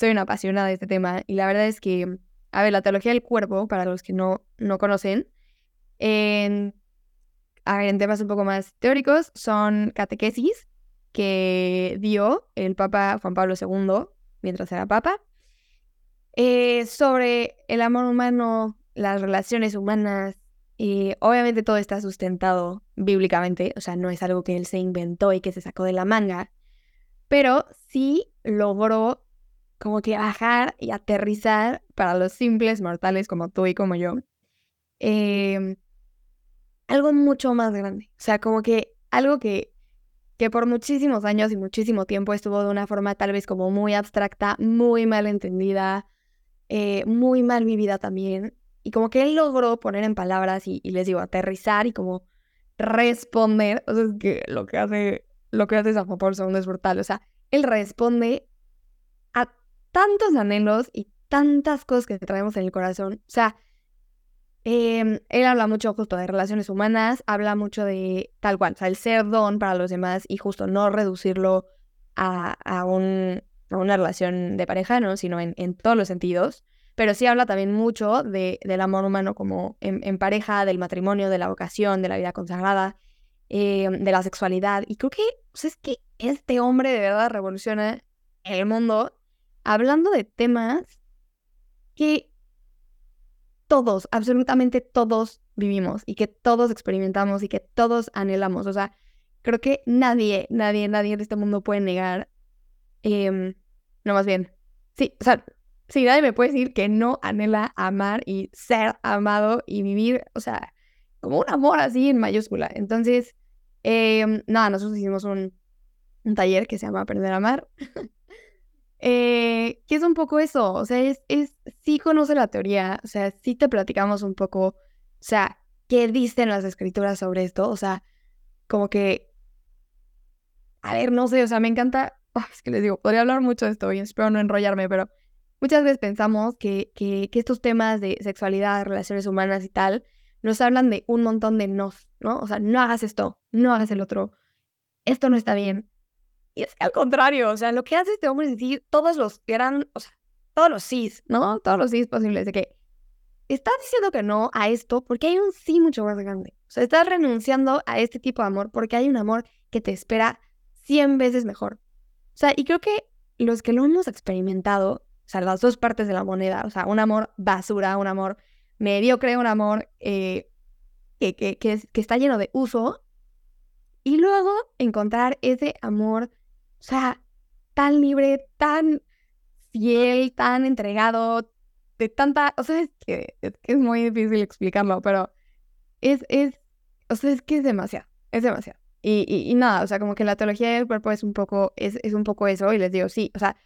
soy una apasionada de este tema. Y la verdad es que, a ver, la teología del cuerpo, para los que no, no conocen, en, temas un poco más teóricos, son catequesis que dio el Papa Juan Pablo II mientras era Papa eh, sobre el amor humano, las relaciones humanas. Y obviamente todo está sustentado bíblicamente, o sea, no es algo que él se inventó y que se sacó de la manga, pero sí logró como que bajar y aterrizar para los simples mortales como tú y como yo. Em, algo mucho más grande, o sea, como que algo que, que por muchísimos años y muchísimo tiempo estuvo de una forma tal vez como muy abstracta, muy mal entendida, eh, muy mal vivida también. Y como que él logró poner en palabras y, les digo, aterrizar y como responder. O sea, es que lo que hace, lo que hace San Juan Pablo II es brutal. O sea, él responde tantos anhelos y tantas cosas que traemos en el corazón. O sea, em, él habla mucho justo de relaciones humanas, habla mucho de tal cual, o sea, el ser don para los demás y justo no reducirlo a, a un una relación de pareja, ¿no? Sino en, en todos los sentidos. Pero sí habla también mucho de, del amor humano como en, pareja, del matrimonio, de la vocación, de la vida consagrada, eh, de la sexualidad. Y creo que, pues es que este hombre de verdad revoluciona el mundo hablando de temas que todos, absolutamente todos vivimos y que todos experimentamos y que todos anhelamos. O sea, creo que nadie, nadie, nadie de este mundo puede negar, em, no más bien, sí, o sea, sí, nadie me puede decir que no anhela amar y ser amado y vivir, o sea, como un amor así en mayúscula. Entonces, eh, nada, nosotros hicimos un, un, taller que se llama Aprender a Amar. eh, es un poco eso, o sea, es, es, sí conoce la teoría, o sea, sí te platicamos un poco, o sea, qué dicen las escrituras sobre esto, o sea, como que, a ver, no sé, o sea, me encanta, oh, es que les digo, podría hablar mucho de esto y espero no enrollarme, pero muchas veces pensamos que, que, que estos temas de sexualidad, relaciones humanas y tal, nos hablan de un montón de no, ¿no? O sea, no hagas esto, no hagas el otro, esto no está bien. Y es al contrario, o sea, lo que hace este hombre es decir todos los eran, o sea, todos los sís, ¿no? Todos los sís posibles, de que estás diciendo que no a esto porque hay un sí mucho más grande. O sea, estás renunciando a este tipo de amor porque hay un amor que te espera 100 veces mejor. O sea, y creo que los que lo hemos experimentado, o sea, las dos partes de la moneda, o sea, un amor basura, un amor mediocre, un amor eh, que, que, que, que está lleno de uso, y luego encontrar ese amor, o sea, tan libre, tan fiel, tan entregado, de tanta, o sea, es que es, que es muy difícil explicarlo, pero es, es, o sea, es que es demasiado, es demasiado. Y, y, nada, o sea, como que la teología del cuerpo es un poco, es, es un poco eso, y les digo, sí, o sea,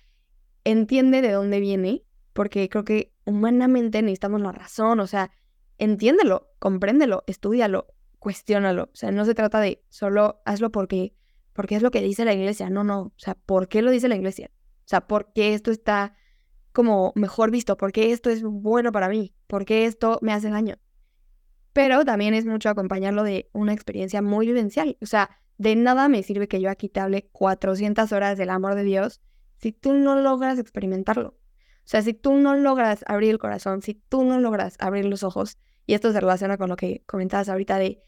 entiende de dónde viene, porque creo que humanamente necesitamos la razón, o sea, entiéndelo, compréndelo, estudialo, cuestiónalo. O sea, no se trata de solo hazlo porque, porque es lo que dice la iglesia. No, no. O sea, ¿por qué lo dice la iglesia? O sea, ¿por qué esto está como mejor visto? ¿Por qué esto es bueno para mí? ¿Por qué esto me hace daño? Pero también es mucho acompañarlo de una experiencia muy vivencial. O sea, de nada me sirve que yo aquí te hable 400 horas del amor de Dios si tú no logras experimentarlo. O sea, si tú no logras abrir el corazón, si tú no logras abrir los ojos, y esto se relaciona con lo que comentabas ahorita de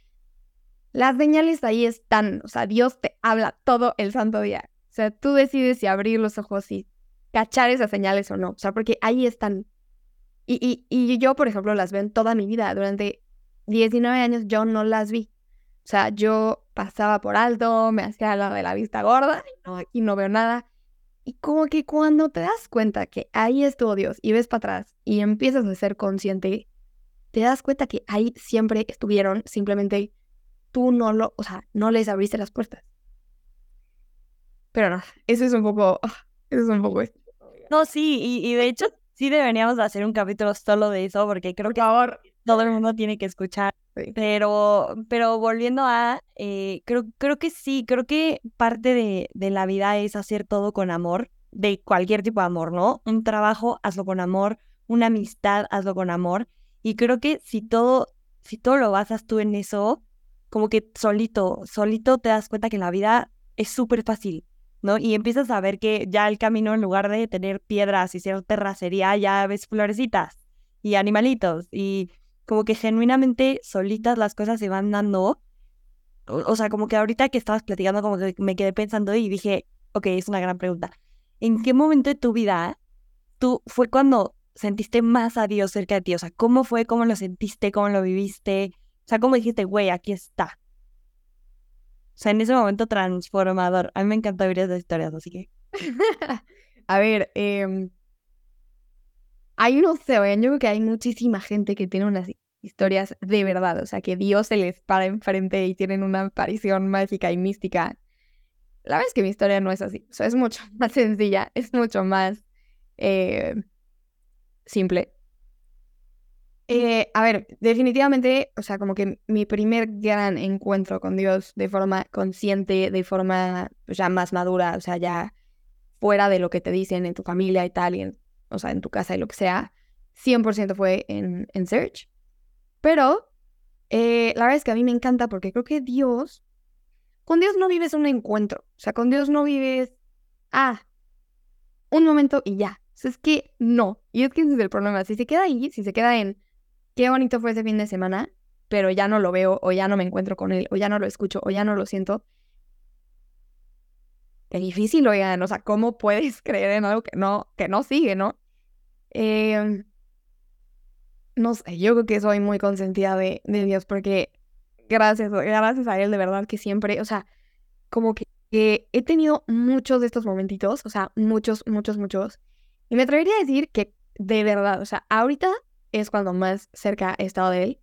las señales ahí están, o sea, Dios te habla todo el santo día. O sea, tú decides si abrir los ojos y cachar esas señales o no. O sea, porque ahí están. Y, y, y yo, por ejemplo, las veo en toda mi vida. Durante 19 años yo no las vi. O sea, yo pasaba por alto, me hacía la de la vista gorda, y no, aquí no veo nada. Y como que cuando te das cuenta que ahí estuvo Dios y ves para atrás y empiezas a ser consciente, te das cuenta que ahí siempre estuvieron, simplemente tú no lo, o sea, no les abriste las puertas. Pero no, eso es un poco, ah, eso es un poco. No, sí, y, y, de hecho sí deberíamos hacer un capítulo solo de eso, porque creo que ahora todo el mundo tiene que escuchar. Sí. Pero, pero volviendo a, eh, creo, creo que sí, creo que parte de, de la vida es hacer todo con amor, de cualquier tipo de amor, ¿no? Un trabajo, hazlo con amor, una amistad, hazlo con amor. Y creo que si todo, si todo lo basas tú en eso, como que solito, solito te das cuenta que la vida es súper fácil, ¿no? Y empiezas a ver que ya el camino, en lugar de tener piedras y ser terracería, ya ves florecitas y animalitos y como que genuinamente solitas las cosas se van dando. O, o, sea, como que ahorita que estabas platicando, como que me quedé pensando y dije, ok, es una gran pregunta. ¿En qué momento de tu vida tú fue cuando sentiste más a Dios cerca de ti? O sea, ¿cómo fue? ¿Cómo lo sentiste? ¿Cómo lo viviste? O sea, ¿cómo dijiste, güey, aquí está? O sea, en ese momento transformador. A mí me encanta oír esas historias, así que. a ver, eh, hay se ven, yo creo que hay muchísima gente que tiene unas historias de verdad, o sea, que Dios se les para enfrente y tienen una aparición mágica y mística. La verdad es que mi historia no es así, o sea, es mucho más sencilla, es mucho más eh, simple. Eh, a ver, definitivamente, o sea, como que mi primer gran encuentro con Dios de forma consciente, de forma pues, ya más madura, o sea, ya fuera de lo que te dicen en tu familia y tal, y en o sea, en tu casa y lo que sea, 100% fue en, en Search. Pero eh, la verdad es que a mí me encanta porque creo que Dios, con Dios no vives un encuentro, o sea, con Dios no vives, ah, un momento y ya. O sea, es que no. Y es que ese es el problema. Si se queda ahí, si se queda en qué bonito fue ese fin de semana, pero ya no lo veo, o ya no me encuentro con él, o ya no lo escucho, o ya no lo siento. qué difícil, oigan, o sea, ¿cómo puedes creer en algo que no, que no sigue, no? Eh, no sé, yo creo que soy muy consentida de, de Dios porque gracias, gracias a Él, de verdad que siempre, o sea, como que, que he tenido muchos de estos momentitos, o sea, muchos, muchos, muchos. Y me atrevería a decir que de verdad, o sea, ahorita es cuando más cerca he estado de Él.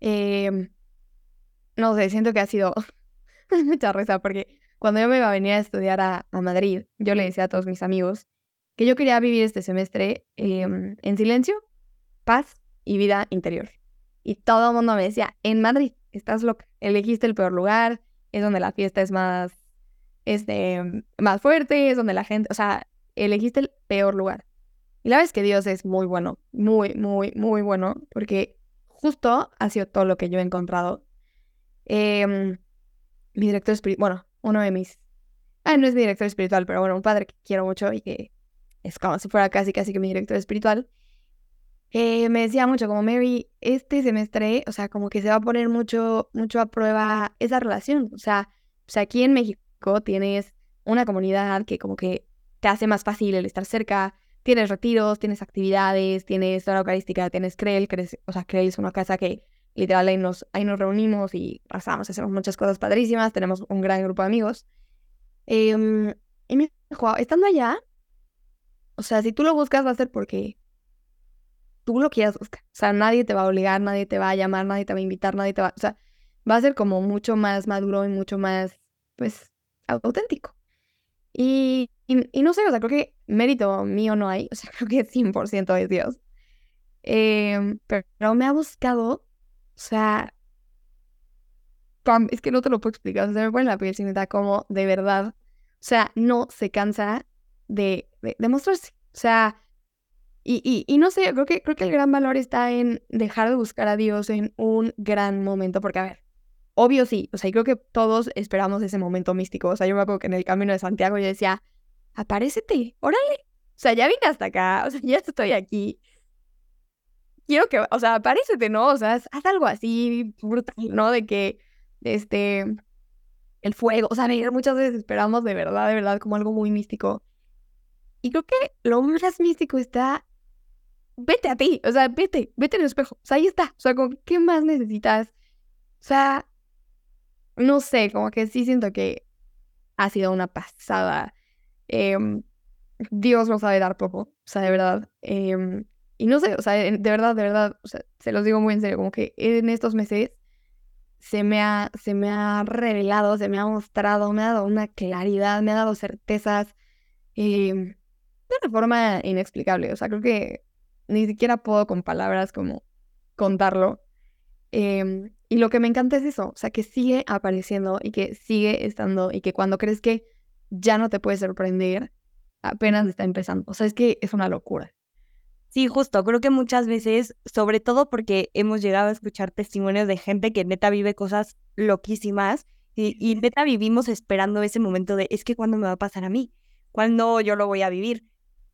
Eh, no sé, siento que ha sido mucha risa porque cuando yo me iba a venir a estudiar a, Madrid, yo le decía a todos mis amigos que yo quería vivir este semestre eh, en silencio, paz y vida interior. Y todo el mundo me decía, en Madrid, estás loca, elegiste el peor lugar, es donde la fiesta es más, este, más fuerte, es donde la gente, o sea, elegiste el peor lugar. Y la verdad es que Dios es muy bueno, muy, muy, muy bueno, porque justo ha sido todo lo que yo he encontrado. Eh, mi director espiritual, bueno, uno de mis, ah, no es mi director espiritual, pero bueno, un padre que quiero mucho y que es como si fuera casi, casi que mi director espiritual, eh, me decía mucho como Mary, este semestre, o sea, como que se va a poner mucho, mucho a prueba esa relación. O sea, pues aquí en México tienes una comunidad que como que te hace más fácil el estar cerca, tienes retiros, tienes actividades, tienes hora eucarística, tienes Creel, o sea, Creel es una casa que literal ahí nos, ahí nos reunimos y pasamos, hacemos muchas cosas padrísimas, tenemos un gran grupo de amigos. Em, y me dijo, estando allá, o sea, si tú lo buscas va a ser porque tú lo quieras buscar. O sea, nadie te va a obligar, nadie te va a llamar, nadie te va a invitar, nadie te va... O sea, va a ser como mucho más maduro y mucho más, pues, auténtico. Y, y, no sé, o sea, creo que mérito mío no hay, o sea, creo que 100% es Dios. Em, pero, me ha buscado, o sea, es que no te lo puedo explicar, o sea, me pone la piel sin como de verdad, o sea, no se cansa de, de, de mostrarse. O sea, y, y, no sé, creo que, creo que el gran valor está en dejar de buscar a Dios en un gran momento, porque a ver, obvio sí, o sea, creo que todos esperamos ese momento místico. O sea, yo me acuerdo que en el camino de Santiago yo decía, aparécete, órale. O sea, ya vine hasta acá, o sea, ya estoy aquí. Quiero que, o sea, aparécete, ¿no? O sea, haz algo así brutal, ¿no? De que, este, el fuego, o sea, muchas veces esperamos de verdad, de verdad, como algo muy místico. Y creo que lo más místico está vete a ti, o sea, vete, vete en el espejo, o sea, ahí está, o sea, ¿qué más necesitas? O sea, no sé, como que sí siento que ha sido una pasada. Em, Dios nos sabe dar poco, o sea, de verdad. Em, y no sé, o sea, de verdad, de verdad, o sea, se los digo muy en serio, como que en estos meses se me ha, se me ha revelado, se me ha mostrado, me ha dado una claridad, me ha dado certezas eh, de una forma inexplicable. O sea, creo que ni siquiera puedo con palabras como contarlo. Em, y lo que me encanta es eso, o sea, que sigue apareciendo y que sigue estando y que cuando crees que ya no te puede sorprender, apenas está empezando. O sea, es que es una locura. Sí, justo, creo que muchas veces, sobre todo porque hemos llegado a escuchar testimonios de gente que neta vive cosas loquísimas y, y neta vivimos esperando ese momento de, es que cuando me va a pasar a mí, cuando yo lo voy a vivir.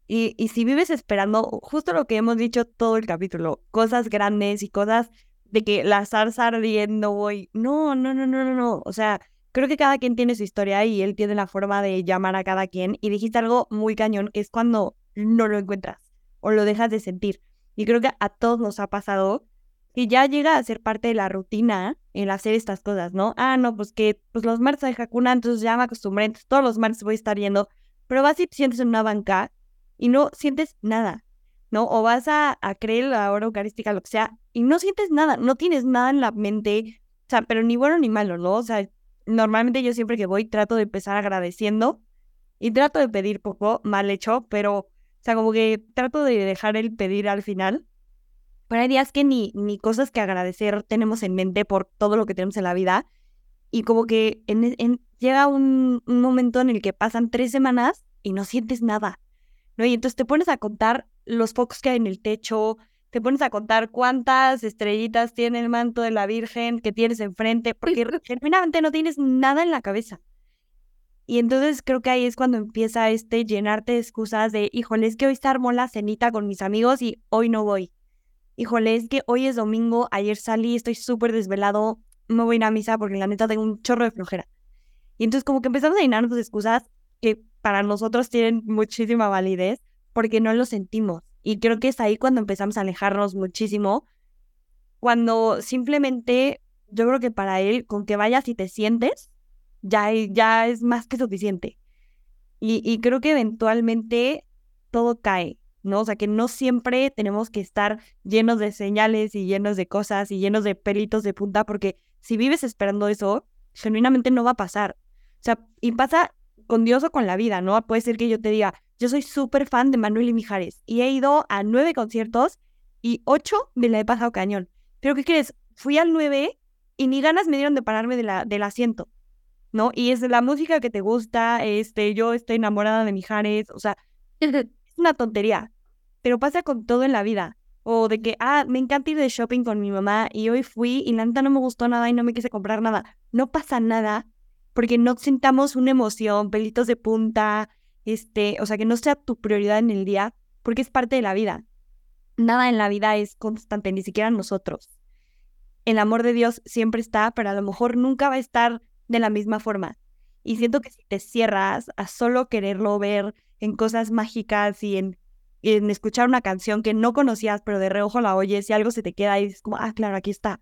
Y, y si vives esperando justo lo que hemos dicho todo el capítulo, cosas grandes y cosas de que la zarza ardiendo voy, no, no, no, no, no, no, o sea, creo que cada quien tiene su historia y él tiene la forma de llamar a cada quien y dijiste algo muy cañón, es cuando no lo encuentras o lo dejas de sentir. Y creo que a todos nos ha pasado que ya llega a ser parte de la rutina el hacer estas cosas, ¿no? Ah, no, pues que pues los martes hay Hakuna, entonces ya me acostumbré, todos los martes voy a estar yendo, pero vas y te sientes en una banca y no sientes nada, ¿no? O vas a, a creer la hora eucarística, lo que sea, y no sientes nada, no tienes nada en la mente, o sea, pero ni bueno ni malo, ¿no? O sea, normalmente yo siempre que voy trato de empezar agradeciendo y trato de pedir poco, mal hecho, pero, o sea, como que trato de dejar el pedir al final. Pero hay días que ni, ni cosas que agradecer tenemos en mente por todo lo que tenemos en la vida. Y como que en, llega un, un momento en el que pasan tres semanas y no sientes nada. ¿no? Y entonces te pones a contar los focos que hay en el techo, te pones a contar cuántas estrellitas tiene el manto de la Virgen que tienes enfrente, porque genuinamente no tienes nada en la cabeza. Y entonces creo que ahí es cuando empieza este llenarte de excusas de, híjole, es que hoy se armó la cenita con mis amigos y hoy no voy. Híjole, es que hoy es domingo, ayer salí, estoy súper desvelado, no voy a ir a misa porque la neta tengo un chorro de flojera. Y entonces como que empezamos a llenarnos de excusas que para nosotros tienen muchísima validez porque no lo sentimos. Y creo que es ahí cuando empezamos a alejarnos muchísimo, cuando simplemente yo creo que para él, con que vayas y te sientes, ya, ya es más que suficiente. Y, y creo que eventualmente todo cae, ¿no? O sea, que no siempre tenemos que estar llenos de señales y llenos de cosas y llenos de pelitos de punta, porque si vives esperando eso, genuinamente no va a pasar. O sea, y pasa con Dios o con la vida, ¿no? Puede ser que yo te diga, yo soy súper fan de Manuel y Mijares y he ido a nueve conciertos y ocho me la he pasado cañón. Pero ¿qué crees? Fui al nueve y ni ganas me dieron de pararme de la, del asiento, ¿no? Y es la música que te gusta, este, yo estoy enamorada de Mijares, o sea, es una tontería, pero pasa con todo en la vida. O de que, ah, me encanta ir de shopping con mi mamá y hoy fui y la neta no me gustó nada y no me quise comprar nada. No pasa nada porque no sintamos una emoción, pelitos de punta, este, o sea, que no sea tu prioridad en el día, porque es parte de la vida. Nada en la vida es constante, ni siquiera nosotros. El amor de Dios siempre está, pero a lo mejor nunca va a estar de la misma forma. Y siento que si te cierras a solo quererlo ver en cosas mágicas y en, en escuchar una canción que no conocías, pero de reojo la oyes y algo se te queda y dices como, ah, claro, aquí está.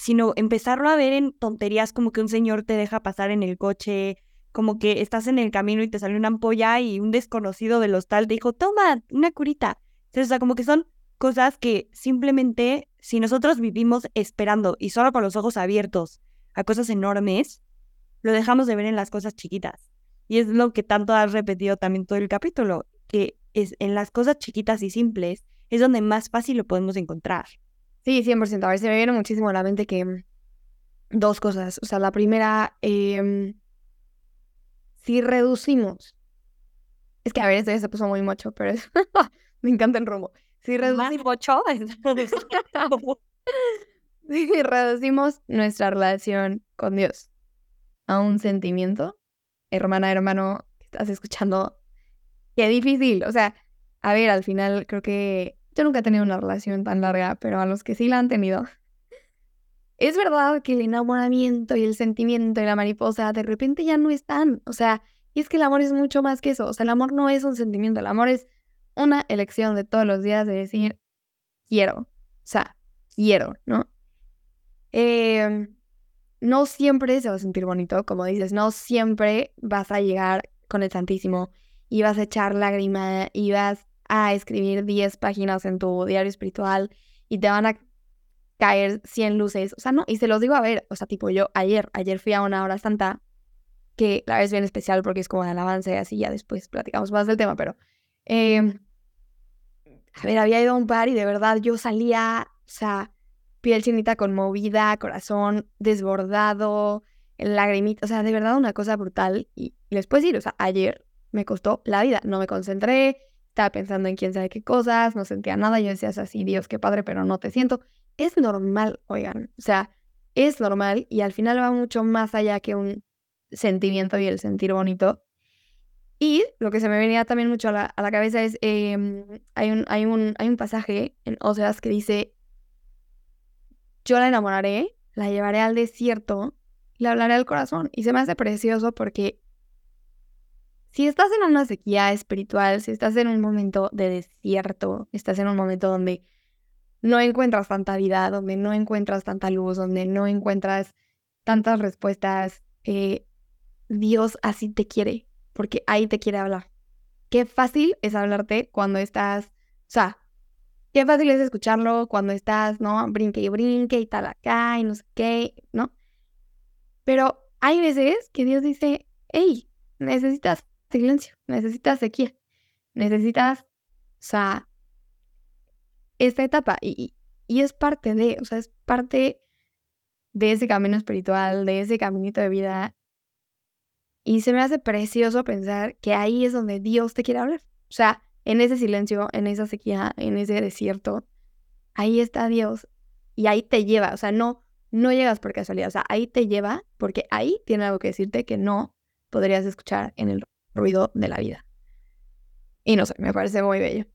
Sino empezarlo a ver en tonterías como que un señor te deja pasar en el coche, como que estás en el camino y te sale una ampolla y un desconocido del hostal te dijo, toma, una curita. o sea, como que son cosas que simplemente si nosotros vivimos esperando y solo con los ojos abiertos a cosas enormes, lo dejamos de ver en las cosas chiquitas. Y es lo que tanto has repetido también todo el capítulo, que es en las cosas chiquitas y simples es donde más fácil lo podemos encontrar. Sí, 100%. A ver, se me viene muchísimo a la mente que mm, dos cosas. O sea, la primera, eh, si reducimos, es que a ver, esto ya se puso muy mocho, pero es... me encanta el rumbo. Si reducimos... mocho? si reducimos nuestra relación con Dios a un sentimiento, hermana, hermano, estás escuchando, qué difícil. O sea, a ver, al final creo que yo nunca he tenido una relación tan larga, pero a los que sí la han tenido, es verdad que el enamoramiento y el sentimiento y la mariposa de repente ya no están. O sea, y es que el amor es mucho más que eso. O sea, el amor no es un sentimiento, el amor es una elección de todos los días de decir, quiero. O sea, quiero, ¿no? Em, no siempre se va a sentir bonito, como dices, no siempre vas a llegar con el Santísimo y vas a echar lágrima y vas a escribir 10 páginas en tu diario espiritual y te van a caer 100 luces, o sea, no, y se los digo a ver, o sea, tipo yo ayer, ayer fui a una hora santa, que la vez bien especial porque es como de alabanza y así, ya después platicamos más del tema, pero, eh, a ver, había ido a un par y de verdad yo salía, o sea, piel chinita conmovida, corazón desbordado, lagrimita, o sea, de verdad una cosa brutal, y les puedo decir, o sea, ayer me costó la vida, no me concentré, estaba pensando en quién sabe qué cosas, no sentía nada, yo decía así, Dios, qué padre, pero no te siento es normal, oigan, o sea, es normal y al final va mucho más allá que un sentimiento y el sentir bonito. Y lo que se me venía también mucho a la, cabeza es, em, hay, un, hay, un, hay un pasaje en Oseas que dice, yo la enamoraré, la llevaré al desierto, le hablaré al corazón. Y se me hace precioso porque si estás en una sequía espiritual, si estás en un momento de desierto, estás en un momento donde no encuentras tanta vida, donde no encuentras tanta luz, donde no encuentras tantas respuestas, eh, Dios así te quiere, porque ahí te quiere hablar. Qué fácil es hablarte cuando estás, o sea, qué fácil es escucharlo cuando estás, ¿no? Brinque y brinque y tal acá y no sé qué, ¿no? Pero hay veces que Dios dice, hey, necesitas silencio, necesitas sequía, necesitas, o sea, esta etapa y, y es parte de, o sea, es parte de ese camino espiritual, de ese caminito de vida. Y se me hace precioso pensar que ahí es donde Dios te quiere hablar. O sea, en ese silencio, en esa sequía, en ese desierto, ahí está Dios y ahí te lleva. O sea, no, no llegas por casualidad. O sea, ahí te lleva porque ahí tiene algo que decirte que no podrías escuchar en el ruido de la vida. Y no sé, me parece muy bello.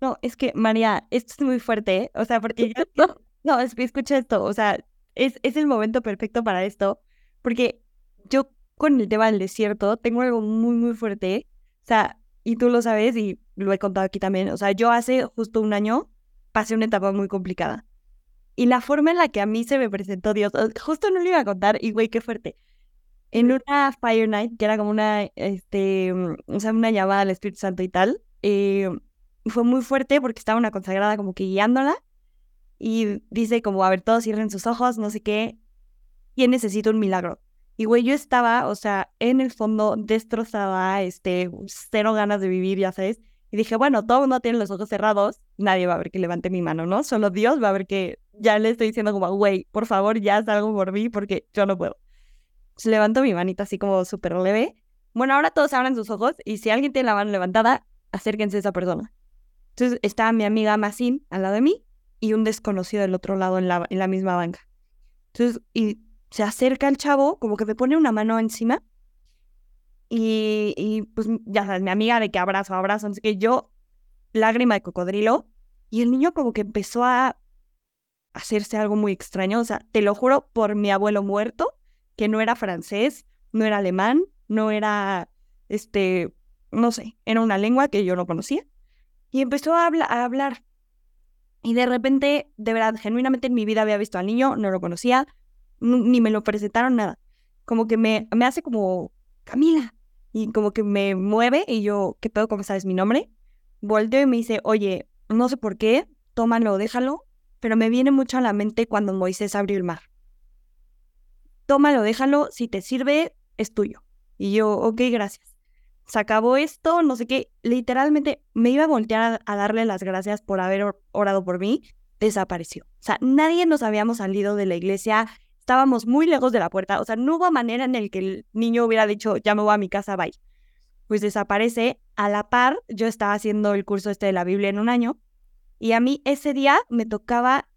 No, es que, María, esto es muy fuerte, ¿eh? O sea, porque No, es que escucha esto, o sea, es, es el momento perfecto para esto, porque yo con el tema del desierto, tengo algo muy, muy fuerte. O sea, y tú lo sabes y lo he contado aquí también. O sea, yo hace justo un año pasé una etapa muy complicada. Y la forma en la que a mí se me presentó Dios, justo no lo iba a contar, y güey, qué fuerte. En una Fire Night, que era como una, este, mm, o sea, una llamada al Espíritu Santo y tal, eh, fue muy fuerte porque estaba una consagrada como que guiándola y dice como, a ver, todos cierren sus ojos, no sé qué, ¿quién necesita un milagro? Y güey, yo estaba, o sea, en el fondo destrozada, este, cero ganas de vivir, ya sabes. Y dije, bueno, todo el mundo tiene los ojos cerrados, nadie va a ver que levante mi mano, ¿no? Solo Dios va a ver que ya le estoy diciendo como, güey, por favor, ya salgo por mí porque yo no puedo. Se levanto mi manita así como súper leve. Bueno, ahora todos abran sus ojos y si alguien tiene la mano levantada, acérquense a esa persona. Entonces estaba mi amiga Masin al lado de mí y un desconocido del otro lado en la, en la misma banca. Entonces, y se acerca el chavo, como que me pone una mano encima. Y, y pues ya sabes, mi amiga de que abrazo, abrazo, así que yo, lágrima de cocodrilo. Y el niño como que empezó a hacerse algo muy extraño. O sea, te lo juro por mi abuelo muerto, que no era francés, no era alemán, no era, este, no sé, era una lengua que yo no conocía. Y empezó a, a hablar. Y de repente, de verdad, genuinamente en mi vida había visto al niño, no lo conocía, ni me lo presentaron nada. Como que me, me hace como, Camila. Y como que me mueve y yo, ¿qué pedo? ¿Cómo sabes mi nombre? Volteo y me dice, oye, no sé por qué, tómalo, déjalo, pero me viene mucho a la mente cuando Moisés abrió el mar. Tómalo, déjalo, si te sirve, es tuyo. Y yo, ok, gracias. Se acabó esto, no sé qué. Literalmente me iba a voltear a, darle las gracias por haber orado por mí. Desapareció. O sea, nadie nos habíamos salido de la iglesia estábamos muy lejos de la puerta, o sea, no hubo manera en el que el niño hubiera dicho, ya me voy a mi casa, bye. Pues desaparece. A la par, yo estaba haciendo el curso este de la Biblia en un año y a mí ese día me tocaba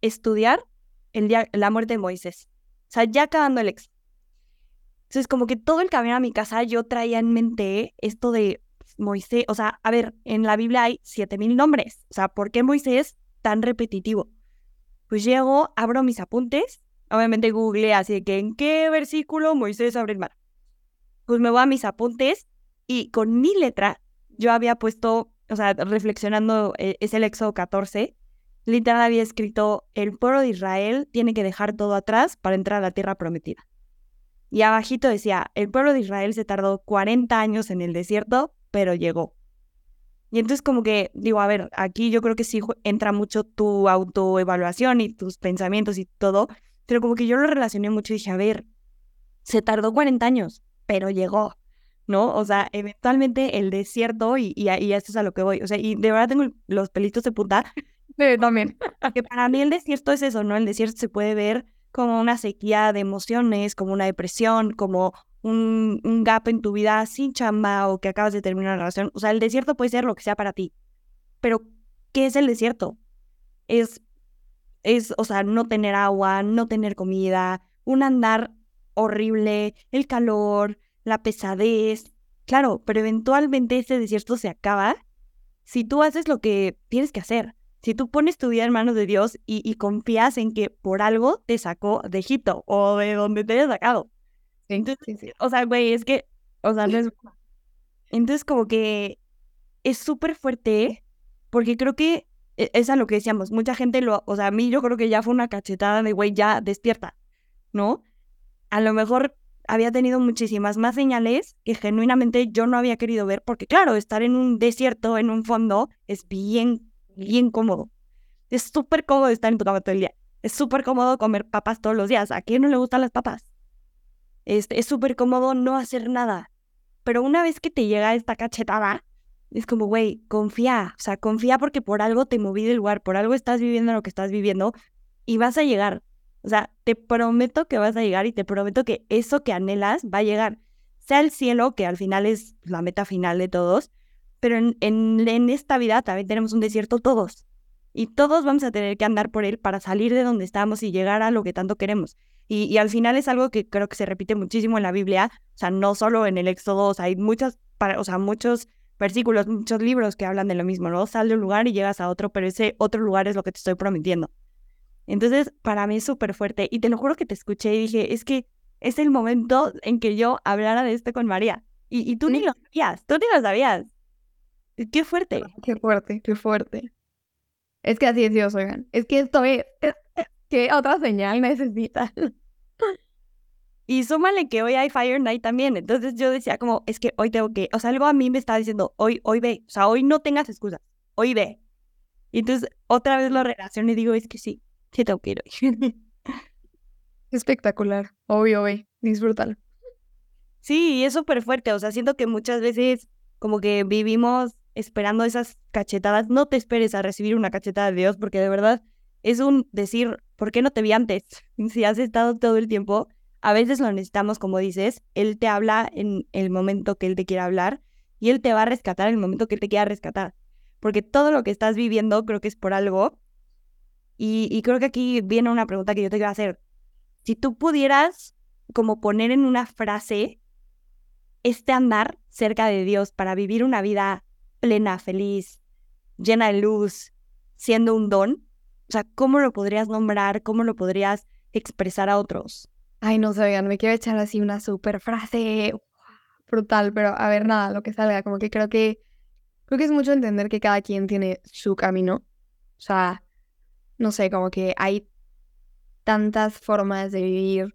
estudiar el día, la muerte de Moisés. Sea, ya acabando el ex. Entonces, como que todo el camino a mi casa yo traía en mente esto de Moisés. O sea, a ver, en la Biblia hay siete mil nombres. O sea, ¿por qué Moisés tan repetitivo? Pues llego, abro mis apuntes obviamente googleé así que en qué versículo Moisés abre el mar. Pues me voy a mis apuntes y con mi letra yo había puesto, o sea, reflexionando, eh, es el Éxodo 14, literal había escrito, el pueblo de Israel tiene que dejar todo atrás para entrar a la tierra prometida. Y abajito decía, el pueblo de Israel se tardó 40 años en el desierto, pero llegó. Y entonces como que digo, a ver, aquí yo creo que sí entra mucho tu autoevaluación y tus pensamientos y todo, pero como que yo lo relacioné mucho y dije, a ver, se tardó 40 años, pero llegó, ¿no? O sea, eventualmente el desierto, y, y, y esto es a lo que voy, o sea, y de verdad tengo los pelitos de punta. También. Que para mí el desierto es eso, ¿no? El desierto se puede ver como una sequía de emociones, como una depresión, como un, un gap en tu vida sin chamba o que acabas de terminar una relación. O sea, el desierto puede ser lo que sea para ti. Pero, ¿qué es el desierto? Es es, o sea, no tener agua, no tener comida, un andar horrible, el calor, la pesadez. Claro, pero eventualmente ese desierto se acaba si tú haces lo que tienes que hacer. Si tú pones tu vida en manos de Dios y, confías en que por algo te sacó de Egipto o de donde te haya sacado. Entonces, o sea, güey, es que, o sea, no es... Entonces, como que es súper fuerte porque creo que e, es a lo que decíamos, mucha gente lo, o sea, a mí yo creo que ya fue una cachetada de, güey, ya despierta, ¿no? A lo mejor había tenido muchísimas más señales que genuinamente yo no había querido ver, porque claro, estar en un desierto, en un fondo, es bien, bien cómodo. Es súper cómodo estar en tu cama todo el día. Es súper cómodo comer papas todos los días. ¿A quién no le gustan las papas? Este, es súper cómodo no hacer nada. Pero una vez que te llega esta cachetada, es como, güey, confía, o sea, confía porque por algo te moví del lugar, por algo estás viviendo lo que estás viviendo y vas a llegar. O sea, te prometo que vas a llegar y te prometo que eso que anhelas va a llegar. Sea el cielo, que al final es la meta final de todos, pero en, en, esta vida también tenemos un desierto todos. Y todos vamos a tener que andar por él para salir de donde estamos y llegar a lo que tanto queremos. Y, y, al final es algo que creo que se repite muchísimo en la Biblia, o sea, no solo en el Éxodo, o sea, hay muchas, o sea, muchos versículos, muchos libros que hablan de lo mismo, ¿no? Sal de un lugar y llegas a otro, pero ese otro lugar es lo que te estoy prometiendo. Entonces, para mí es súper fuerte y te lo juro que te escuché y dije, es que es el momento en que yo hablara de esto con María. Y, y tú ni lo sabías, tú ni lo sabías. Qué fuerte. Qué fuerte, qué fuerte. Es que así es Dios, oigan. Es que esto es, ¿Qué otra señal necesita? Y súmale que hoy hay Fire Night también. Entonces yo decía como, es que hoy tengo que, o sea, algo a mí me estaba diciendo, hoy, hoy ve, o sea, hoy no tengas excusas, hoy ve. Y entonces otra vez lo relaciono y digo, es que sí, sí tengo que ir hoy. Espectacular, obvio, ve, disfrútalo. Sí, es súper fuerte, o sea, siento que muchas veces como que vivimos esperando esas cachetadas. No te esperes a recibir una cachetada de Dios porque de verdad es un decir, ¿por qué no te vi antes? Si has estado todo el tiempo, a veces lo necesitamos, como dices, Él te habla en el momento que Él te quiera hablar y Él te va a rescatar en el momento que Él te quiera rescatar. Porque todo lo que estás viviendo creo que es por algo. Y, y creo que aquí viene una pregunta que yo te quiero hacer. Si tú pudieras como poner en una frase este andar cerca de Dios para vivir una vida plena, feliz, llena de luz, siendo un don, o sea, ¿cómo lo podrías nombrar? ¿Cómo lo podrías expresar a otros? Ay, no sé, me quiero echar así una super frase brutal, pero a ver, nada, lo que salga, como que creo que creo que es mucho entender que cada quien tiene su camino. O sea, no sé, como que hay tantas formas de vivir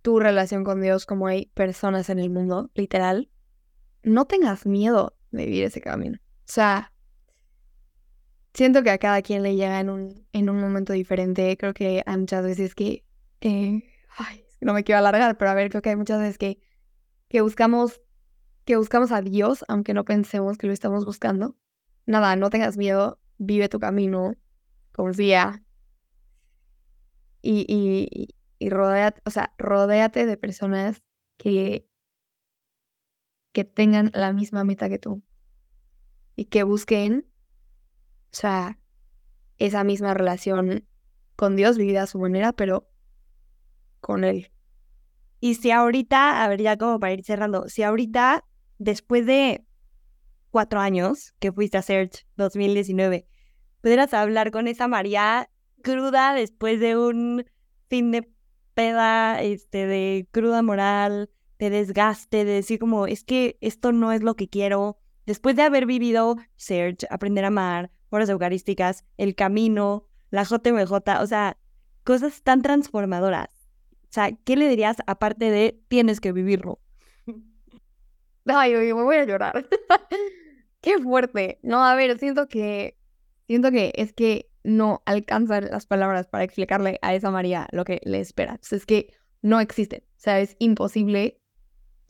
tu relación con Dios como hay personas en el mundo, literal. No tengas miedo vivir ese camino. O sea, siento que a cada quien le llega en un, en un momento diferente. Creo que hay muchas veces que, eh, ay, no me quiero alargar, pero a ver, creo que hay muchas veces que, que buscamos, que buscamos a Dios, aunque no pensemos que lo estamos buscando. Nada, no tengas miedo, vive tu camino, confía. Y, y, y rodéate, o sea, rodéate de personas que, que tengan la misma meta que tú y que busquen, o sea, esa misma relación con Dios vivida a su manera, pero con Él. Y si ahorita, a ver, ya como para ir cerrando, si ahorita, después de cuatro años que fuiste a Search 2019, pudieras hablar con esa María cruda después de un fin de peda, este, de cruda moral, de desgaste, de decir como, es que esto no es lo que quiero, Después de haber vivido Search, Aprender a Amar, Horas Eucarísticas, El Camino, la JMJ, o sea, cosas tan transformadoras. O sea, ¿qué le dirías aparte de tienes que vivirlo? Ay, me voy a llorar. Qué fuerte. No, a ver, siento que siento que es que no alcanzan las palabras para explicarle a esa María lo que le espera. Sea, es que no existen. O sea, es imposible.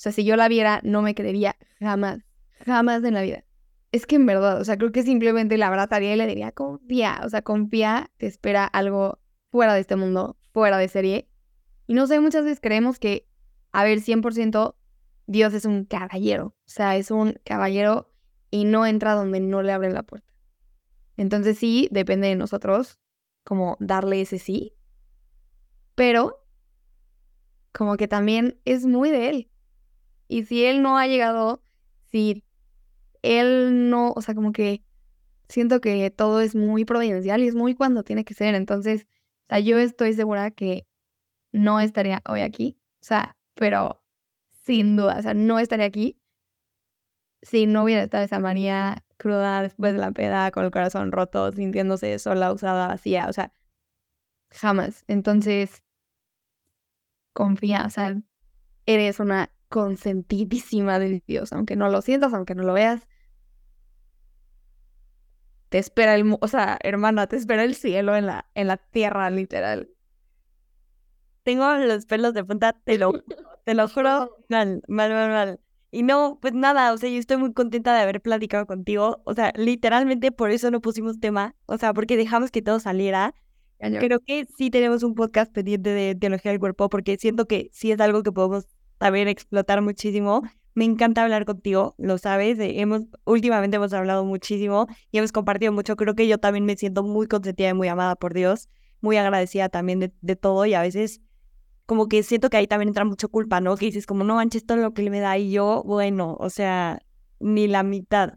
O sea, si yo la viera, no me creería jamás Jamás en la vida. Es que en verdad, o sea, creo que simplemente la abrazaría y le diría, confía, o sea, confía, te espera algo fuera de este mundo, fuera de serie. Y no sé, muchas veces creemos que, a ver, 100% Dios es un caballero, o sea, es un caballero y no entra donde no le abren la puerta. Entonces sí, depende de nosotros como darle ese sí, pero como que también es muy de él. Y si él no ha llegado, si él no, o sea, como que siento que todo es muy providencial y es muy cuando tiene que ser. Entonces, o sea, yo estoy segura que no estaría hoy aquí, o sea, pero sin duda, o sea, no estaría aquí si no hubiera estado esa María cruda después de la peda, con el corazón roto, sintiéndose sola, usada, vacía, o sea, jamás. Entonces, confía, o sea, eres una consentidísima de Dios, aunque no lo sientas, aunque no lo veas. Te espera el, o sea, hermana, te espera el cielo en la, en la tierra, literal. Tengo los pelos de punta, te lo, te lo juro, mal, mal, mal, mal. Y no, pues nada, o sea, yo estoy muy contenta de haber platicado contigo. O sea, literalmente por eso no pusimos tema, o sea, porque dejamos que todo saliera. Creo que sí tenemos un podcast pendiente de teología del cuerpo, porque siento que sí es algo que podemos también explotar muchísimo. Me encanta hablar contigo, lo sabes. Eh, hemos, últimamente hemos hablado muchísimo y hemos compartido mucho. Creo que yo también me siento muy consentida y muy amada por Dios, muy agradecida también de, de todo y a veces como que siento que ahí también entra mucho culpa, ¿no? Que dices como, no manches todo lo que me da y yo, bueno, o sea, ni la mitad.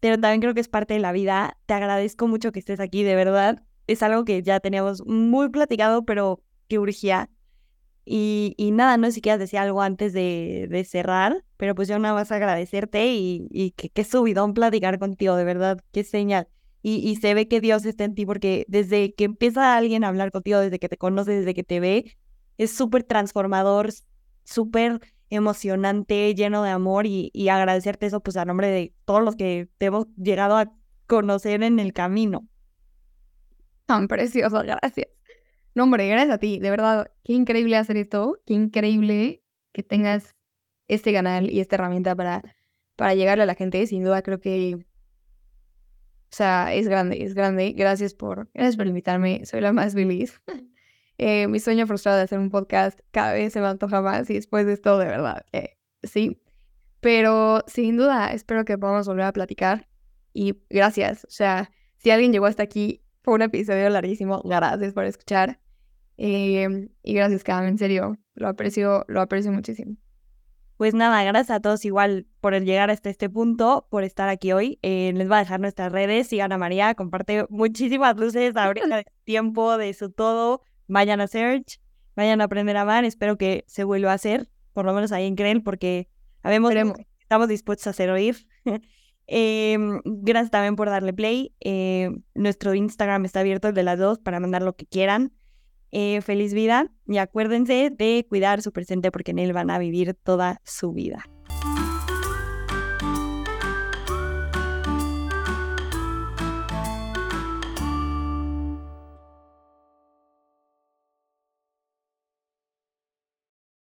Pero también creo que es parte de la vida. Te agradezco mucho que estés aquí, de verdad. Es algo que ya teníamos muy platicado, pero que urgía. Y, y nada, no sé si quieras decir algo antes de, cerrar, pero pues yo nada más agradecerte y, y que qué subidón platicar contigo, de verdad, qué señal. Y, y se ve que Dios está en ti porque desde que empieza alguien a hablar contigo, desde que te conoce, desde que te ve, es súper transformador, súper emocionante, lleno de amor y, y agradecerte eso pues a nombre de todos los que te hemos llegado a conocer en el camino. Tan precioso, gracias. No, hombre, gracias a ti. De verdad, qué increíble hacer esto. Qué increíble que tengas este canal y esta herramienta para, para llegarle a la gente. Sin duda, creo que. O sea, es grande, es grande. Gracias por, gracias por invitarme. Soy la más feliz. Eh, mi sueño frustrado de hacer un podcast cada vez se me antoja más y después de esto, de verdad, sí. Pero sin duda, espero que podamos volver a platicar y gracias. O sea, si alguien llegó hasta aquí, fue un episodio larguísimo. Gracias por escuchar. Eh, y gracias, Cam, en serio, lo aprecio, lo aprecio muchísimo. Pues nada, gracias a todos igual por el llegar hasta este punto, por estar aquí hoy. Eh, les va a dejar nuestras redes, sigan a María, comparte muchísimas luces ahorita de tiempo, de su todo. Vayan a Search, vayan a aprender a amar, espero que se vuelva a hacer, por lo menos ahí en Creel, porque sabemos que estamos dispuestos a hacer oír. Eh, gracias también por darle play. Eh, nuestro Instagram está abierto, el de las dos, para mandar lo que quieran. Eh, feliz vida y acuérdense de cuidar su presente porque en él van a vivir toda su vida.